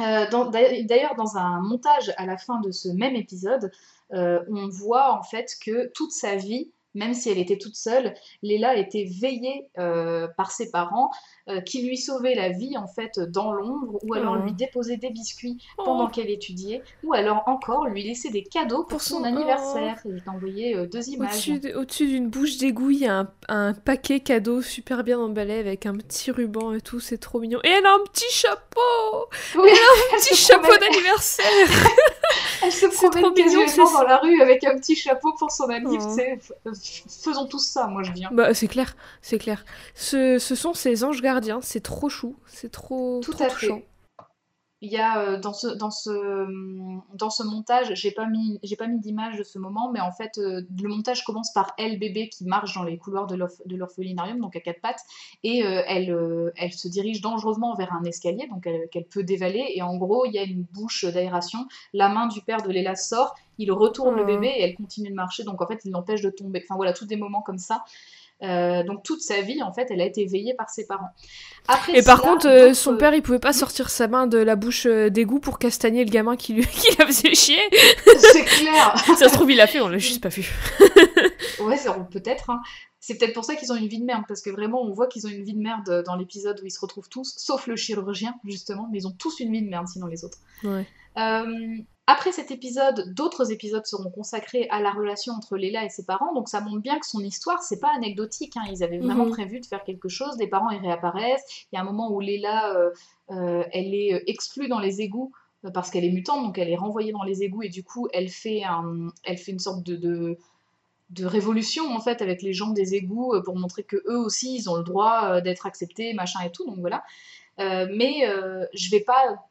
Euh, dans- d'ailleurs- dans un montage à la fin de ce même épisode, euh, on voit en fait que toute sa vie, même si elle était toute seule, Léla était veillée euh, par ses parents, euh, qui lui sauvaient la vie en fait dans l'ombre, ou alors Oh. lui déposaient des biscuits pendant Oh. qu'elle étudiait, ou alors encore lui laisser des cadeaux pour, Pour son, son- anniversaire. Et je t'ai envoyé euh, deux images. Au-dessus de- au-dessus d'une bouche d'égout, il y a un, un paquet cadeau super bien emballé avec un petit ruban et tout, c'est trop mignon. Et elle a un petit chapeau Oui, Un elle petit se chapeau promène- d'anniversaire Elle se promène c'est- dans la rue avec un petit chapeau pour son anniv. Oh. f- Faisons tous ça, moi je viens. Bah, c'est clair, c'est clair. Ce, ce sont ces anges gardiens, c'est trop chou, c'est trop, Tout trop à fait. Il y a euh, dans ce, dans ce, dans ce montage, j'ai pas mis, j'ai pas mis d'image de ce moment, mais en fait, euh, le montage commence par elle, bébé, qui marche dans les couloirs de l'orph- de l'orphelinarium, donc à quatre pattes, et euh, elle, elle se dirige dangereusement vers un escalier, donc elle- qu'elle peut dévaler, et en gros, il y a une bouche d'aération, la main du père de Léla sort, il retourne le Oh. bébé et elle continue de marcher, donc en fait, il l'empêche de tomber. Enfin voilà, tous des moments comme ça. Euh, donc toute sa vie, en fait, elle a été veillée par ses parents. Après Et par contre, euh, son père, il pouvait pas sortir sa main de la bouche euh, d'égout pour castagner le gamin qui, lui, qui la faisait chier. c'est clair. Ça se trouve, il l'a fait, on l'a juste pas vu. Ouais, c'est- peut-être. hein. C'est peut-être pour ça qu'ils ont une vie de merde, parce que vraiment, on voit qu'ils ont une vie de merde dans l'épisode où ils se retrouvent tous, sauf le chirurgien, justement, mais ils ont tous une vie de merde, sinon les autres. Ouais. Euh, après cet épisode, d'autres épisodes seront consacrés à la relation entre Léla et ses parents, donc ça montre bien que son histoire, c'est pas anecdotique, hein. ils avaient vraiment Mhm. prévu de faire quelque chose, des parents ils réapparaissent, il y a un moment où Léla, euh, euh, elle est euh, exclue dans les égouts, parce qu'elle est mutante, donc elle est renvoyée dans les égouts, et du coup, elle fait, un, elle fait une sorte de, de, de révolution, en fait, avec les gens des égouts, pour montrer que eux aussi, ils ont le droit d'être acceptés, machin et tout, donc voilà. Euh, mais euh, je vais pas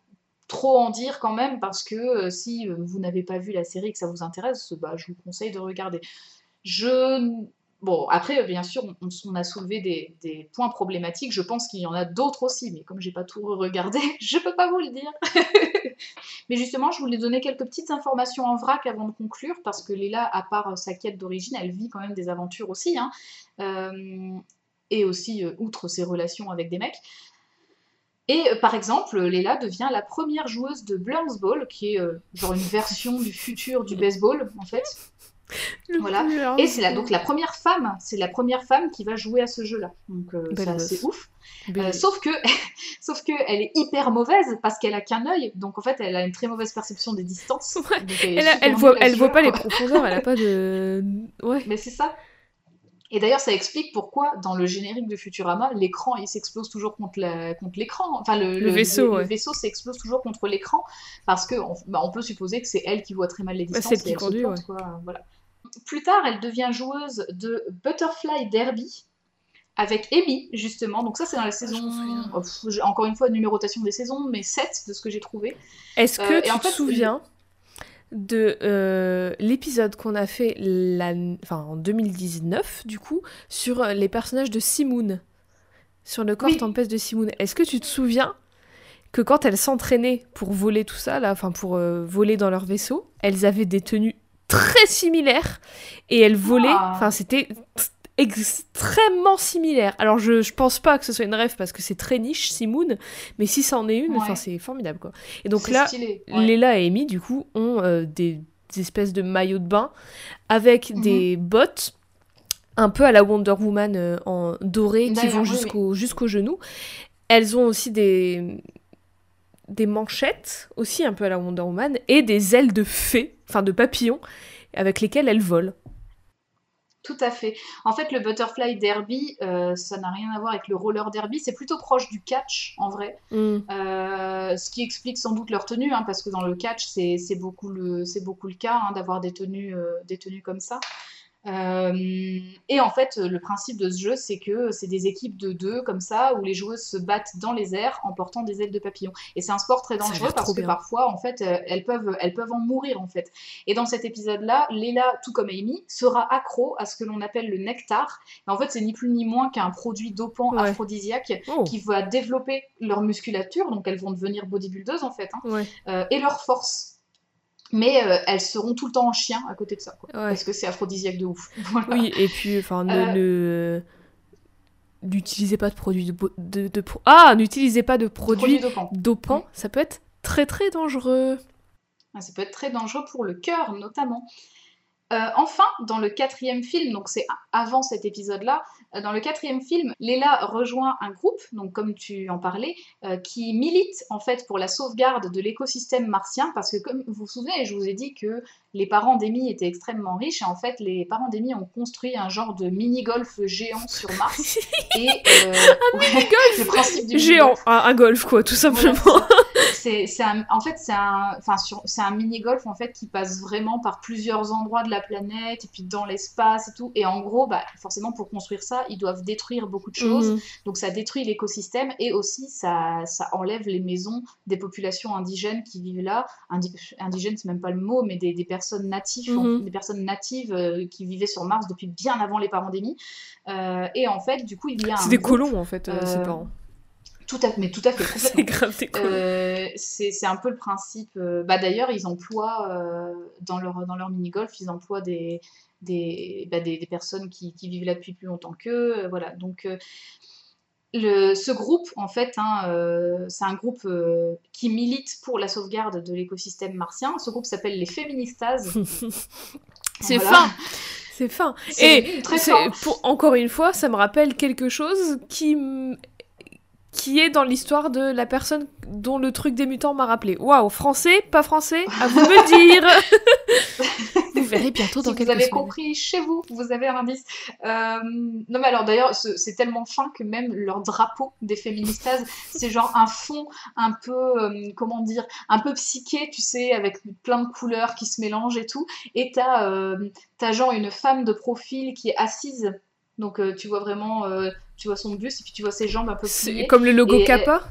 trop en dire quand même parce que euh, si euh, vous n'avez pas vu la série et que ça vous intéresse, bah, je vous conseille de regarder. Je bon après bien sûr on, a soulevé des, points problématiques. Je pense qu'il y en a d'autres aussi, mais comme j'ai pas tout regardé, je peux pas vous le dire. mais justement, je voulais donner quelques petites informations en vrac avant de conclure parce que Léla, à part euh, sa quête d'origine, elle vit quand même des aventures aussi, hein. Et aussi outre ses relations avec des mecs. Et euh, par exemple, Léla devient la première joueuse de Blur's Ball, qui est euh, genre une version du futur du baseball, en fait. Voilà. Et c'est la, donc la première femme, c'est la première femme qui va jouer à ce jeu-là. Donc euh, c'est ouf. Euh, sauf que, sauf que elle est hyper mauvaise parce qu'elle a qu'un œil, donc en fait elle a une très mauvaise perception des distances. Ouais. Elle, Elle, voit, elle pas les profondeurs, elle a pas de. Ouais. Mais c'est ça. Et d'ailleurs, ça explique pourquoi dans le générique de Futurama, l'écran il s'explose toujours contre la- contre l'écran. Enfin, le, Le vaisseau, le ouais. vaisseau s'explose toujours contre l'écran parce que on, bah, on peut supposer que c'est elle qui voit très mal les Bah, distances. c'est elle et qui conduit, plante, quoi, voilà. Plus tard, elle devient joueuse de Butterfly Derby avec Amy, justement. Donc ça, c'est dans la saison... me souviens. oh, pff, encore une fois, numérotation des saisons, mais 7 de ce que j'ai trouvé. Est-ce que Euh, et tu en te fait, souviens de euh, l'épisode qu'on a fait la... enfin, en 2019, du coup, sur euh, les personnages de Simoun Sur le corps Oui. tempête de Simoun Est-ce que tu te souviens que quand elles s'entraînaient pour voler tout ça, là, enfin pour euh, voler dans leur vaisseau, elles avaient des tenues très similaires et elles volaient, Ah. enfin c'était extrêmement similaire. Alors je, je pense pas que ce soit une rêve parce que c'est très niche Simoun, mais si ça en est une, Ouais. c'est formidable quoi. Et donc là, stylé, ouais. Léla et Amy, du coup, ont euh, des, des espèces de maillots de bain avec Mhm. des bottes un peu à la Wonder Woman euh, en doré qui vont oui, jusqu'au genou. Elles ont aussi des des manchettes aussi un peu à la Wonder Woman et des ailes de fée, enfin de papillon avec lesquelles elles volent. Tout à fait. En fait, le butterfly derby, euh, ça n'a rien à voir avec le roller derby. C'est plutôt proche du catch, en vrai. Mm. Euh, ce qui explique sans doute leur tenue, hein, parce que dans le catch, c'est beaucoup le, c'est beaucoup le cas hein, d'avoir des tenues, euh, des tenues comme ça. Euh, et en fait, le principe de ce jeu, c'est que c'est des équipes de deux comme ça, où les joueuses se battent dans les airs en portant des ailes de papillon. Et c'est un sport très dangereux parce que bien. parfois, en fait, euh, elles peuvent, elles peuvent en mourir en fait. Et dans cet épisode-là, Léla, tout comme Amy, sera accro à ce que l'on appelle le nectar. Et en fait, c'est ni plus ni moins qu'un produit dopant Ouais. aphrodisiaque Oh, qui va développer leur musculature, donc elles vont devenir bodybuildeuses en fait, hein, ouais, euh, et leur force. Mais euh, elles seront tout le temps en chien à côté de ça, quoi. ouais. Parce que c'est aphrodisiaque de ouf. Voilà. Oui, et puis, enfin, ne, Euh. ne- n'utilisez pas de produits de, de, Ah, n'utilisez pas de Produit produits dopant. dopants, ça peut être très très dangereux. Ah, Ça peut être très dangereux pour le cœur, notamment. Euh, enfin, dans le quatrième film, donc c'est avant cet épisode-là, dans le quatrième film, Léla rejoint un groupe, donc comme tu en parlais, euh, qui milite en fait pour la sauvegarde de l'écosystème martien, parce que comme vous vous souvenez, je vous ai dit que les parents d'Amy étaient extrêmement riches, et en fait les parents d'Amy ont construit un genre de mini-golf géant sur Mars. et euh, ouais, le principe du Géant, mini-golf, un, un golf quoi, tout simplement. C'est en fait c'est un, enfin c'est un mini golf en fait qui passe vraiment par plusieurs endroits de la planète et puis dans l'espace et tout. Et en gros, bah forcément pour construire ça, ils doivent détruire beaucoup de choses. Mhm. Donc ça détruit l'écosystème et aussi ça, ça enlève les maisons des populations indigènes qui vivent là. Indi indigènes, c'est même pas le mot, mais des, des personnes natives, Mhm. des personnes natives euh, qui vivaient sur Mars depuis bien avant les pandémies. Euh, et en fait, du coup, il y a C'est des colons en fait, euh, ces euh, parents. Tout à fait, mais tout à fait. C'est grave. Euh, c'est c'est un peu le principe. euh, bah, D'ailleurs, ils emploient euh, dans leur, dans leur mini-golf, ils emploient des, des, bah, des, des personnes qui, qui vivent là depuis plus longtemps qu'eux. voilà. Donc, le, ce groupe, en fait, hein, euh, c'est un groupe euh, qui milite pour la sauvegarde de l'écosystème martien. Ce groupe s'appelle les Féministas. C'est Voilà. fin, c'est fin. Et très c'est- fin. pour, encore une fois, ça me rappelle quelque chose qui, qui est dans l'histoire de la personne dont le truc des mutants m'a rappelé. Waouh, français, pas français, à vous me dire. vous verrez bientôt dans Si vous quelques avez semaines. compris chez vous, vous avez un indice. Euh, non mais alors d'ailleurs, ce- c'est tellement fin que même leur drapeau des féministas, c'est genre un fond un peu, euh, comment dire, un peu psyché, tu sais, avec plein de couleurs qui se mélangent et tout. Et t'as euh, t'as genre une femme de profil qui est assise. Donc euh, tu vois vraiment, euh, tu vois son buste et puis tu vois ses jambes un peu C'est pliées. comme le logo Et- Kappa?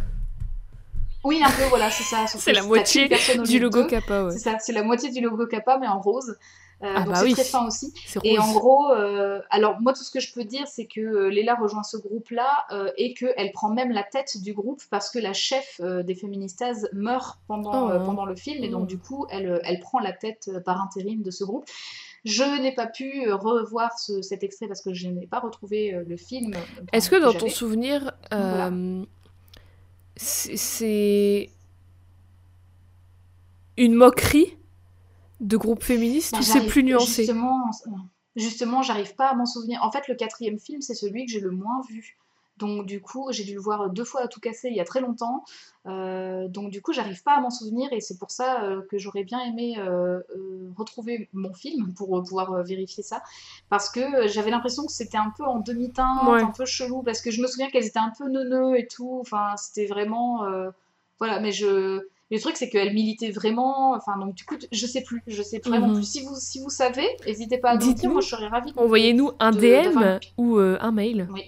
Oui, un peu, voilà, c'est ça. C'est la moitié du logo deux. Kappa, ouais. C'est ça, c'est la moitié du logo Kappa, mais en rose. Euh, Ah donc bah c'est oui. très fin aussi. Et en gros, euh, alors moi tout ce que je peux dire, c'est que euh, Léla rejoint ce groupe-là euh, et qu'elle prend même la tête du groupe parce que la chef euh, des féministas meurt pendant, Oh. euh, pendant le film et donc Oh. du coup elle, euh, elle prend la tête euh, par intérim de ce groupe. Je n'ai pas pu euh, revoir ce- cet extrait parce que je n'ai pas retrouvé euh, le film. Est-ce que dans ton souvenir, Voilà. euh, c'est- une moquerie de groupe féministe Bah, ou c'est plus nuancé? Justement, justement j'arrive pas à m'en souvenir. En fait, le quatrième film, c'est celui que j'ai le moins vu. Donc, du coup, j'ai dû le voir deux fois à tout casser il y a très longtemps. Euh, donc, du coup, j'arrive pas à m'en souvenir et c'est pour ça euh, que j'aurais bien aimé euh, retrouver mon film pour pouvoir vérifier ça. Parce que j'avais l'impression que c'était un peu en demi-teinte, Ouais. un peu chelou. Parce que je me souviens qu'elles étaient un peu neuneux et tout. Enfin, c'était vraiment. Voilà, mais je. Le truc, c'est qu'elle militait vraiment. Enfin, donc, du coup, je sais plus. Je sais vraiment Mhm. plus. Si vous, si vous savez, n'hésitez pas à nous dire. Moi, je serais ravie. Envoyez-nous un de- DM ou euh, un mail. Oui.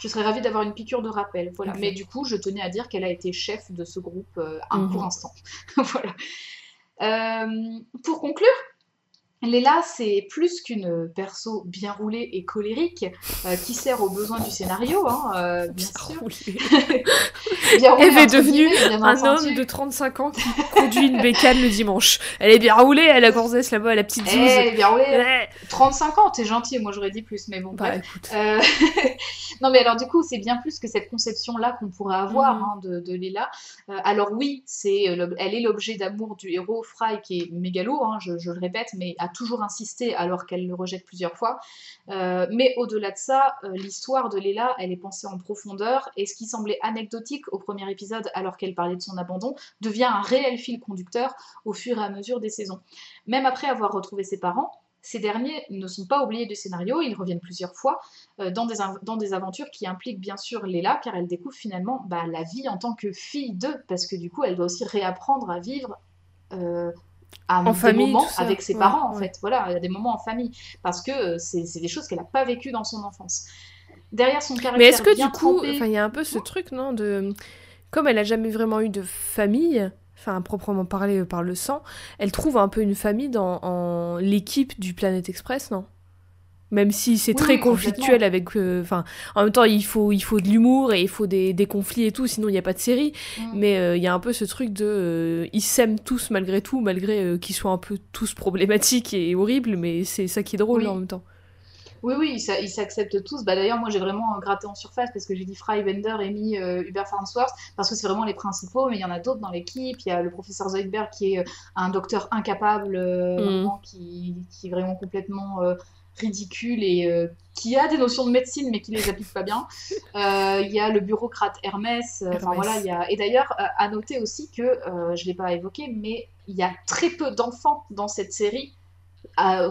Je serais ravie d'avoir une piqûre de rappel. Voilà. Mais du coup, je tenais à dire qu'elle a été chef de ce groupe euh, un Mhm. court instant. voilà. Euh, pour conclure, Léla, c'est plus qu'une perso bien roulée et colérique euh, qui sert aux besoins du scénario, hein, euh, bien sûr. Bien roulée, Elle est devenue bien un entendu. homme de 35 ans qui conduit une bécane le dimanche. Elle est bien roulée, elle a gonzesse là-bas, la petite Eh, elle est bien roulée. Ouais. 35 ans, t'es gentil. Moi, j'aurais dit plus, mais bon, Bah. Euh, non, mais alors du coup, c'est bien plus que cette conception-là qu'on pourrait avoir Mhm. hein, de, de Léla. Alors oui, c'est, elle est l'objet d'amour du héros Fry qui est mégalo, hein, je, je le répète, mais a toujours insisté alors qu'elle le rejette plusieurs fois. Euh, mais au-delà de ça, euh, l'histoire de Léla, elle est pensée en profondeur et ce qui semblait anecdotique au premier épisode alors qu'elle parlait de son abandon devient un réel fil conducteur au fur et à mesure des saisons. Même après avoir retrouvé ses parents, ces derniers ne sont pas oubliés du scénario, ils reviennent plusieurs fois euh, dans, des, aventures qui impliquent bien sûr Léla, car elle découvre finalement bah, la vie en tant que fille d'eux, parce que du coup elle doit aussi réapprendre à vivre à en des famille, moments avec ses Ouais, parents en fait. Voilà, il y a des moments en famille, parce que euh, c'est c'est des choses qu'elle n'a pas vécues dans son enfance. Derrière son caractère Mais est-ce que bien du coup, il y a un peu ce truc, non, de comme elle a jamais vraiment eu de famille, enfin à proprement parler euh, par le sang, elle trouve un peu une famille dans en l'équipe du Planet Express, non? Même si c'est Oui, très conflictuel avec, euh, enfin, en même temps il faut il faut de l'humour et il faut des, des conflits et tout, sinon il n'y a pas de série. Mm. Mais euh, il y a un peu ce truc de, euh, ils s'aiment tous malgré tout, malgré qu'ils soient un peu tous problématiques et horribles, mais c'est ça qui est drôle Oui. en même temps. Oui, oui, ils s'a- ils s'acceptent tous. Bah, D'ailleurs, moi, j'ai vraiment gratté en surface parce que j'ai dit Fry, Bender, Amy, euh, Hubert Farnsworth, parce que c'est vraiment les principaux, mais il y en a d'autres dans l'équipe. Il y a le professeur Zoidberg qui est un docteur incapable, euh, vraiment, qui, qui est vraiment complètement euh, ridicule et euh, qui a des notions de médecine, mais qui les applique pas bien. Euh, Il y a le bureaucrate Hermès. euh, Enfin voilà, il y a... Et d'ailleurs, à noter aussi que, je l'ai pas évoqué, mais il y a très peu d'enfants dans cette série.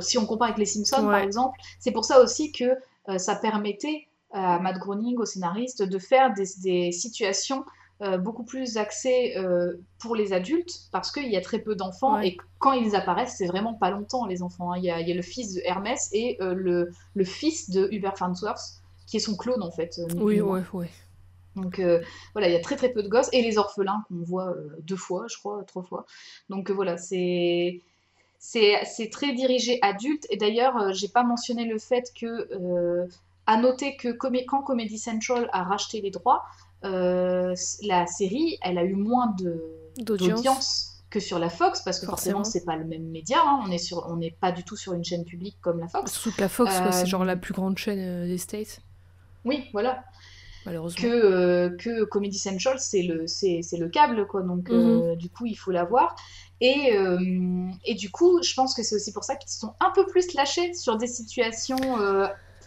Si on compare avec les Simpsons, par exemple, c'est pour ça aussi que ça permettait à Matt Groening, au scénariste, de faire des, des situations euh, beaucoup plus axées euh, pour les adultes, parce qu'il y a très peu d'enfants, Ouais. et quand ils apparaissent, c'est vraiment pas longtemps, les enfants. hein. Il y, a, il y a le fils de Hermès et euh, le, le fils de Hubert Farnsworth, qui est son clone, en fait. Oui, ouais, ouais. Donc voilà, il y a très très peu de gosses et les orphelins qu'on voit deux fois, je crois, trois fois. Donc voilà, c'est c'est très dirigé adulte. Et d'ailleurs, j'ai pas mentionné le fait que à noter que quand Comedy Central a racheté les droits, euh, la série, elle a eu moins de D'audience. que sur la Fox parce que forcément, Forcément. c'est pas le même média. hein. On est sur, on n'est pas du tout sur une chaîne publique comme la Fox. Surtout que la Fox, c'est Euh, genre la plus grande chaîne euh, des States, Oui, voilà. malheureusement. que, euh, que Comedy Central, c'est le, c'est, c'est le câble, quoi. Donc, euh, du coup, il faut l'avoir. Et, et du coup, je pense que c'est aussi pour ça qu'ils sont un peu plus lâchés sur des situations.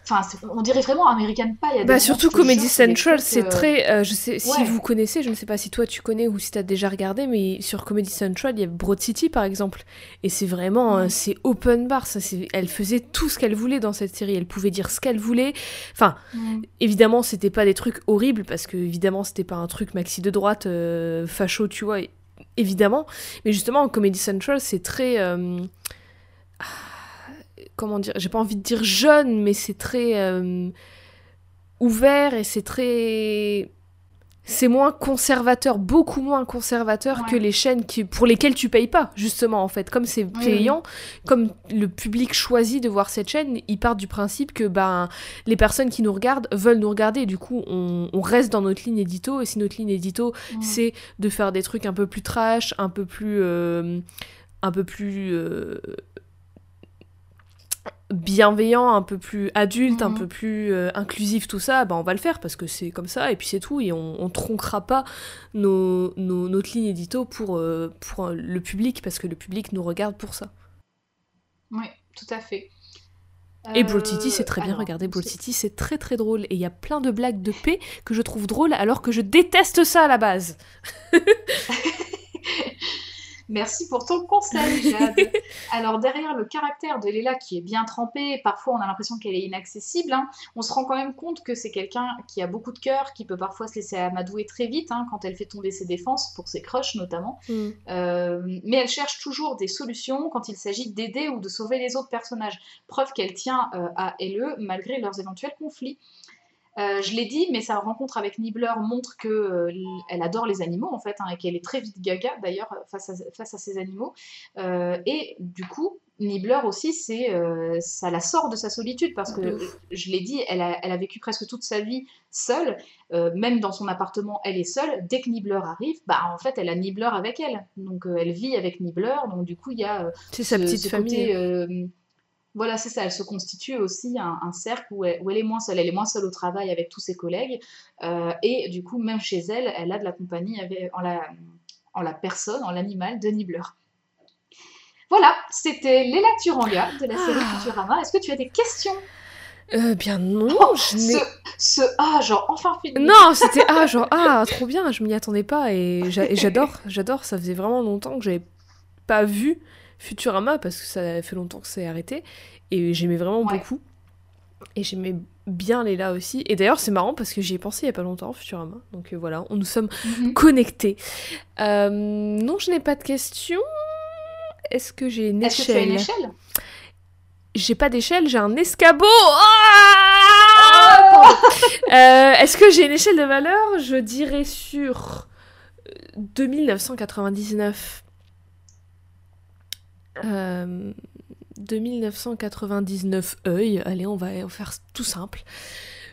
Enfin, on dirait vraiment American Pie. Bah surtout Comedy Central, c'est euh, très... euh, je sais, si vous connaissez, je ne sais pas si toi tu connais ou si t'as déjà regardé, mais sur Comedy Central, il y a Broad City par exemple. Et c'est vraiment... euh, c'est open bar, ça, elle faisait tout ce qu'elle voulait dans cette série. Elle pouvait dire ce qu'elle voulait. Enfin, mm, évidemment, c'était pas des trucs horribles, parce que évidemment, c'était pas un truc maxi de droite, euh, facho, tu vois, évidemment. Mais justement, Comedy Central, c'est très... euh, ah, Comment dire J'ai pas envie de dire jeune, mais c'est très euh, ouvert et c'est très... C'est moins conservateur, beaucoup moins conservateur Ouais. que les chaînes qui, pour lesquelles tu payes pas, justement, en fait. Comme c'est oui. payant, comme le public choisit de voir cette chaîne, ils partent du principe que ben, les personnes qui nous regardent veulent nous regarder. Du coup, on, on reste dans notre ligne édito. Et si notre ligne édito, c'est de faire des trucs un peu plus trash, un peu plus. euh, un peu plus. euh, bienveillant, un peu plus adulte, un Mhm. peu plus euh, inclusif, tout ça, ben on va le faire parce que c'est comme ça et puis c'est tout et on, on tronquera pas nos, nos- notre ligne édito pour, euh, pour euh, le public parce que le public nous regarde pour ça. Oui, tout à fait. Et Broad City, c'est très bien. alors, Regardez, ensuite- City, c'est très très drôle. Et il y a plein de blagues de paix que je trouve drôles alors que je déteste ça à la base. Merci pour ton conseil, Jade. Alors, derrière le caractère de Léla qui est bien trempé, parfois on a l'impression qu'elle est inaccessible, hein, on se rend quand même compte que c'est quelqu'un qui a beaucoup de cœur, qui peut parfois se laisser amadouer très vite hein, quand elle fait tomber ses défenses, pour ses crushs notamment. Euh, mais elle cherche toujours des solutions quand il s'agit d'aider ou de sauver les autres personnages. Preuve qu'elle tient euh, à LE malgré leurs éventuels conflits. Euh, je l'ai dit, mais sa rencontre avec Nibbler montre que euh, elle adore les animaux en fait, hein, et qu'elle est très vite gaga d'ailleurs face à, face à ces animaux. Euh, et du coup, Nibbler aussi, c'est euh, ça la sort de sa solitude parce que je l'ai dit, elle a, elle a vécu presque toute sa vie seule, euh, même dans son appartement, elle est seule. Dès que Nibbler arrive, bah en fait, elle a Nibbler avec elle, donc euh, elle vit avec Nibbler, donc du coup il y a euh, C'est sa petite ce famille. côté, euh, voilà, c'est ça, elle se constitue aussi un, un cercle où elle, où elle est moins seule. Elle est moins seule au travail avec tous ses collègues. euh, et du coup, même chez elle, elle a de la compagnie avec- en, la, en la personne, en l'animal de Nibbler. Voilà, c'était Léla Turanga de la série Ah. Futurama. Est-ce que tu as des questions? Euh, bien non, Oh, je ce, n'ai... ce ah, genre enfin fini. Non, c'était ah genre ah trop bien, je m'y attendais pas et j'a- et j'adore, j'adore. Ça faisait vraiment longtemps que j'avais pas vu Futurama parce que ça fait longtemps que c'est arrêté et j'aimais vraiment beaucoup. Et j'aimais bien Léla aussi. Et d'ailleurs, c'est marrant parce que j'y ai pensé il y a pas longtemps, Futurama. Donc euh, voilà, on nous sommes mhm. connectés. Euh, non, je n'ai pas de questions. Est-ce que j'ai une échelle? une J'ai pas d'échelle, j'ai un escabeau. Ah oh euh, Est-ce que j'ai une échelle de valeur? Je dirais sur 2999. Euh, 2999 œil. Allez, on va faire tout simple.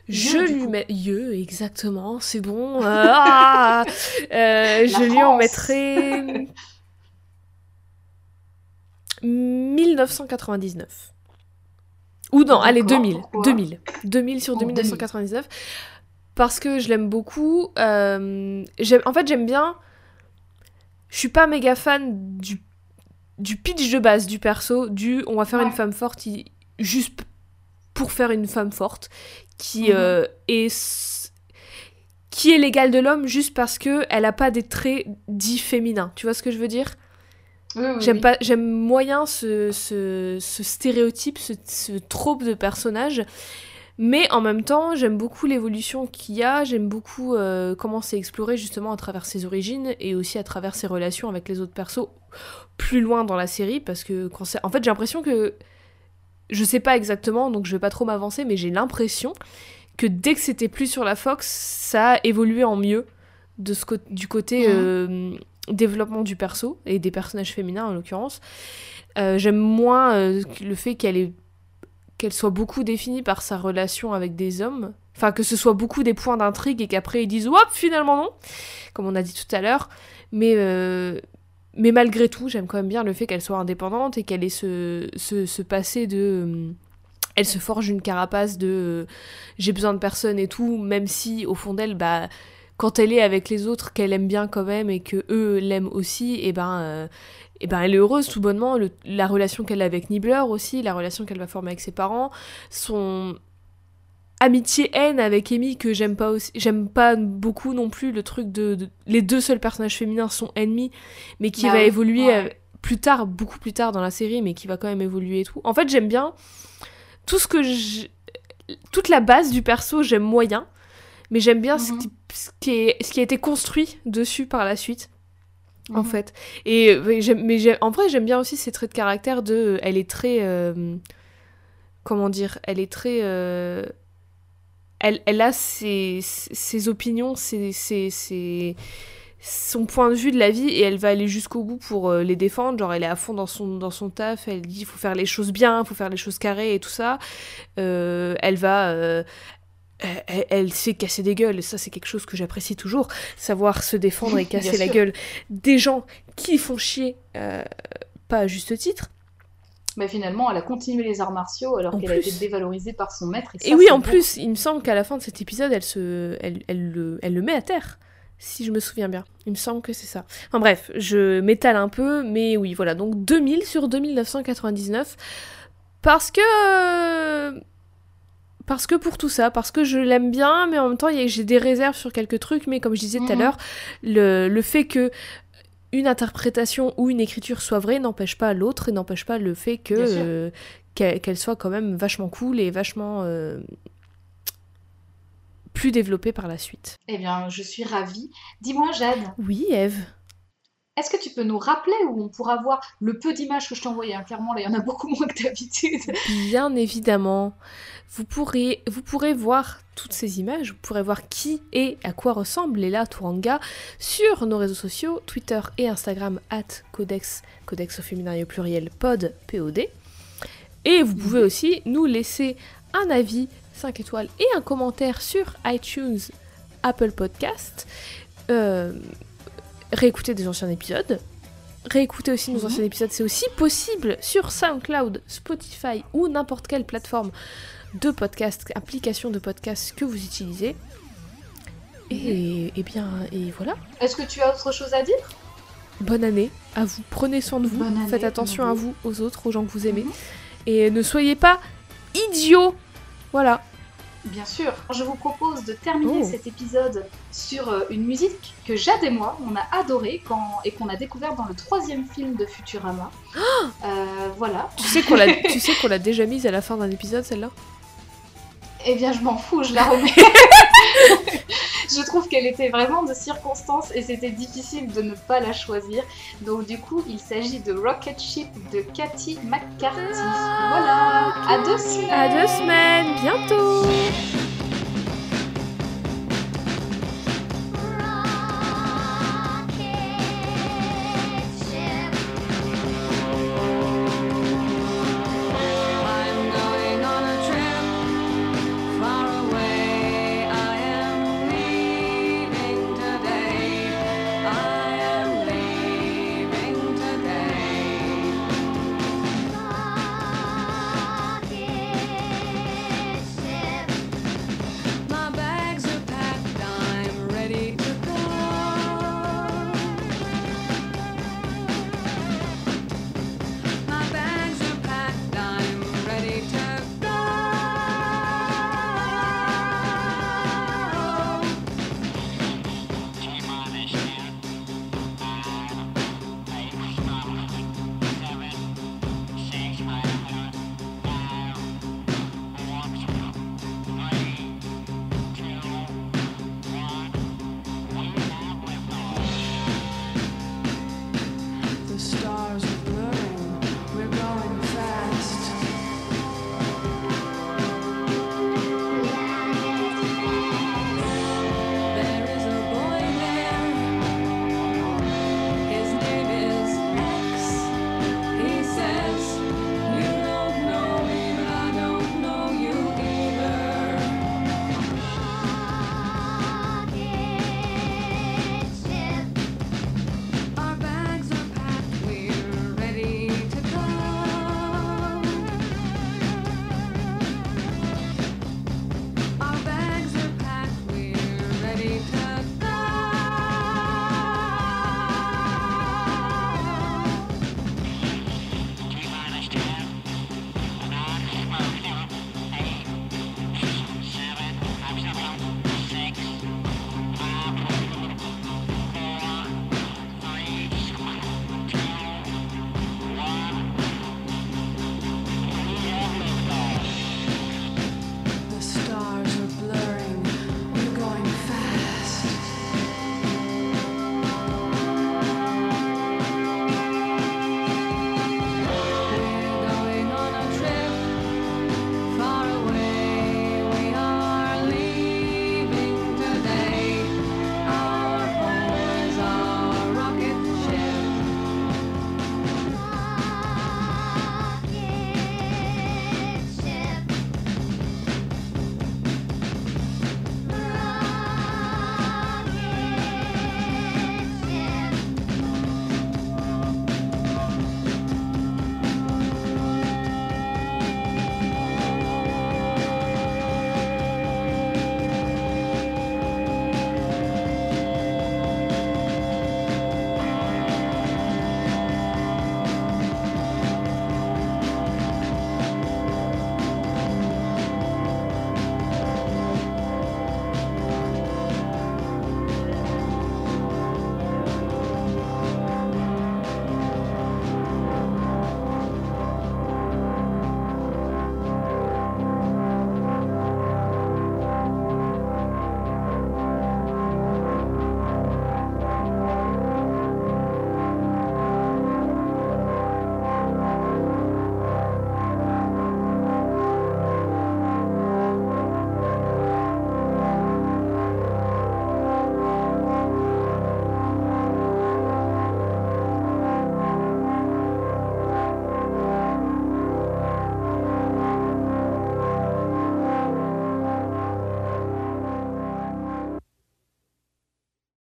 Je lui mets. Yeux, exactement, c'est bon. Ah euh, je lui en mettrai. 1999. Ou non, allez, 2000. 2000. 2000 sur 2999. Parce que je l'aime beaucoup. Euh, en fait, j'aime bien. Je suis pas méga fan du du pitch de base du perso, du on va faire une femme forte juste pour faire une femme forte, qui mhm. euh, est qui est l'égale de l'homme juste parce que elle a pas des traits dits féminins. Tu vois ce que je veux dire? J'aime pas, j'aime moyen ce, ce, ce stéréotype, ce, ce, trope de personnage. Mais en même temps, j'aime beaucoup l'évolution qu'il y a, j'aime beaucoup euh, comment c'est exploré justement à travers ses origines et aussi à travers ses relations avec les autres persos plus loin dans la série parce que quand En fait, j'ai l'impression que je sais pas exactement, donc je vais pas trop m'avancer, mais j'ai l'impression que dès que c'était plus sur la Fox, ça a évolué en mieux de ce du côté mhm. euh, développement du perso et des personnages féminins en l'occurrence. Euh, j'aime moins le fait qu'elle est qu'elle soit beaucoup définie par sa relation avec des hommes. Enfin, que ce soit beaucoup des points d'intrigue et qu'après ils disent Hop, finalement non Comme on a dit tout à l'heure. Mais, euh, mais malgré tout, j'aime quand même bien le fait qu'elle soit indépendante et qu'elle ait ce, ce, passé de. Euh, elle se forge une carapace de euh, j'ai besoin de personne et tout, même si au fond d'elle, bah, quand elle est avec les autres, qu'elle aime bien quand même et que eux l'aiment aussi, et ben et ben elle est heureuse tout bonnement. la relation qu'elle a avec Nibbler aussi, la relation qu'elle va former avec ses parents, son amitié-haine avec Amy que j'aime pas aussi, j'aime pas beaucoup non plus le truc de, les deux seuls personnages féminins sont ennemis, mais qui bah va évoluer euh, plus tard, beaucoup plus tard dans la série, mais qui va quand même évoluer et tout. En fait, j'aime bien tout ce que je... toute la base du perso, j'aime moyen, mais j'aime bien ce, mhm. qui, est, ce qui a été construit dessus par la suite en mhm. fait. Et mais en vrai, j'aime bien aussi ses traits de caractère de elle est très euh, comment dire, elle est très euh, elle, elle a ses, ses opinions, ses, ses, son point de vue de la vie et elle va aller jusqu'au bout pour euh, les défendre. Genre, elle est à fond dans son, dans son taf, elle dit il faut faire les choses bien, il faut faire les choses carrées et tout ça. elle va, elle, sait casser des gueules, et ça c'est quelque chose que j'apprécie toujours, savoir se défendre et casser la gueule des gens qui font chier, euh, pas à juste titre. Mais finalement, elle a continué les arts martiaux alors qu'elle a été dévalorisée par son maître. Et, oui, en plus, il me semble qu'à la fin de cet épisode, elle, se, elle, elle, le, elle le met à terre si je me souviens bien. Il me semble que c'est ça. Enfin bref, je m'étale un peu, mais oui, voilà. Donc 2000 sur 2999. Parce que parce que pour tout ça, parce que je l'aime bien, mais en même temps j'ai des réserves sur quelques trucs, mais comme je disais tout à mhm. l'heure, le, fait que une interprétation ou une écriture soit vraie n'empêche pas l'autre et n'empêche pas le fait que euh, qu'elle soit quand même vachement cool et vachement euh, plus développée par la suite. Eh bien, je suis ravie. Dis-moi, Jade. Oui, Eve. Est-ce que tu peux nous rappeler où on pourra voir le peu d'images que je t'ai envoyées hein? Clairement, là, il y en a beaucoup moins que d'habitude. Bien évidemment. Vous pourrez, voir toutes ces images, vous pourrez voir qui et à quoi ressemble Léla Touranga sur nos réseaux sociaux, Twitter et Instagram, at codex, codex au féminin pluriel, pod, POD. Et vous pouvez aussi nous laisser un avis 5 étoiles et un commentaire sur iTunes, Apple Podcast. Euh, réécouter des anciens épisodes. Réécouter aussi nos mhm. anciens épisodes, c'est aussi possible sur SoundCloud, Spotify ou n'importe quelle plateforme de podcast, application de podcast que vous utilisez. Et, et bien, et voilà. Est-ce que tu as autre chose à dire? Bonne année à vous. Prenez soin de vous. Faites attention à vous, aux autres, aux gens que vous aimez. Mhm. Et ne soyez pas idiots. Voilà. Bien sûr. Je vous propose de terminer Oh. cet épisode sur euh, une musique que Jade et moi, on a adorée quand... et qu'on a découvert dans le troisième film de Futurama. Euh, voilà. Tu sais qu'on l'a, tu sais qu'on l'a déjà mise à la fin d'un épisode, celle-là? Eh bien, je m'en fous, je la remets. je trouve qu'elle était vraiment de circonstance et c'était difficile de ne pas la choisir. Donc, du coup, il s'agit de Rocket Ship de Cathy McCarthy. Ah, voilà. À deux semaines. À deux semaines, bientôt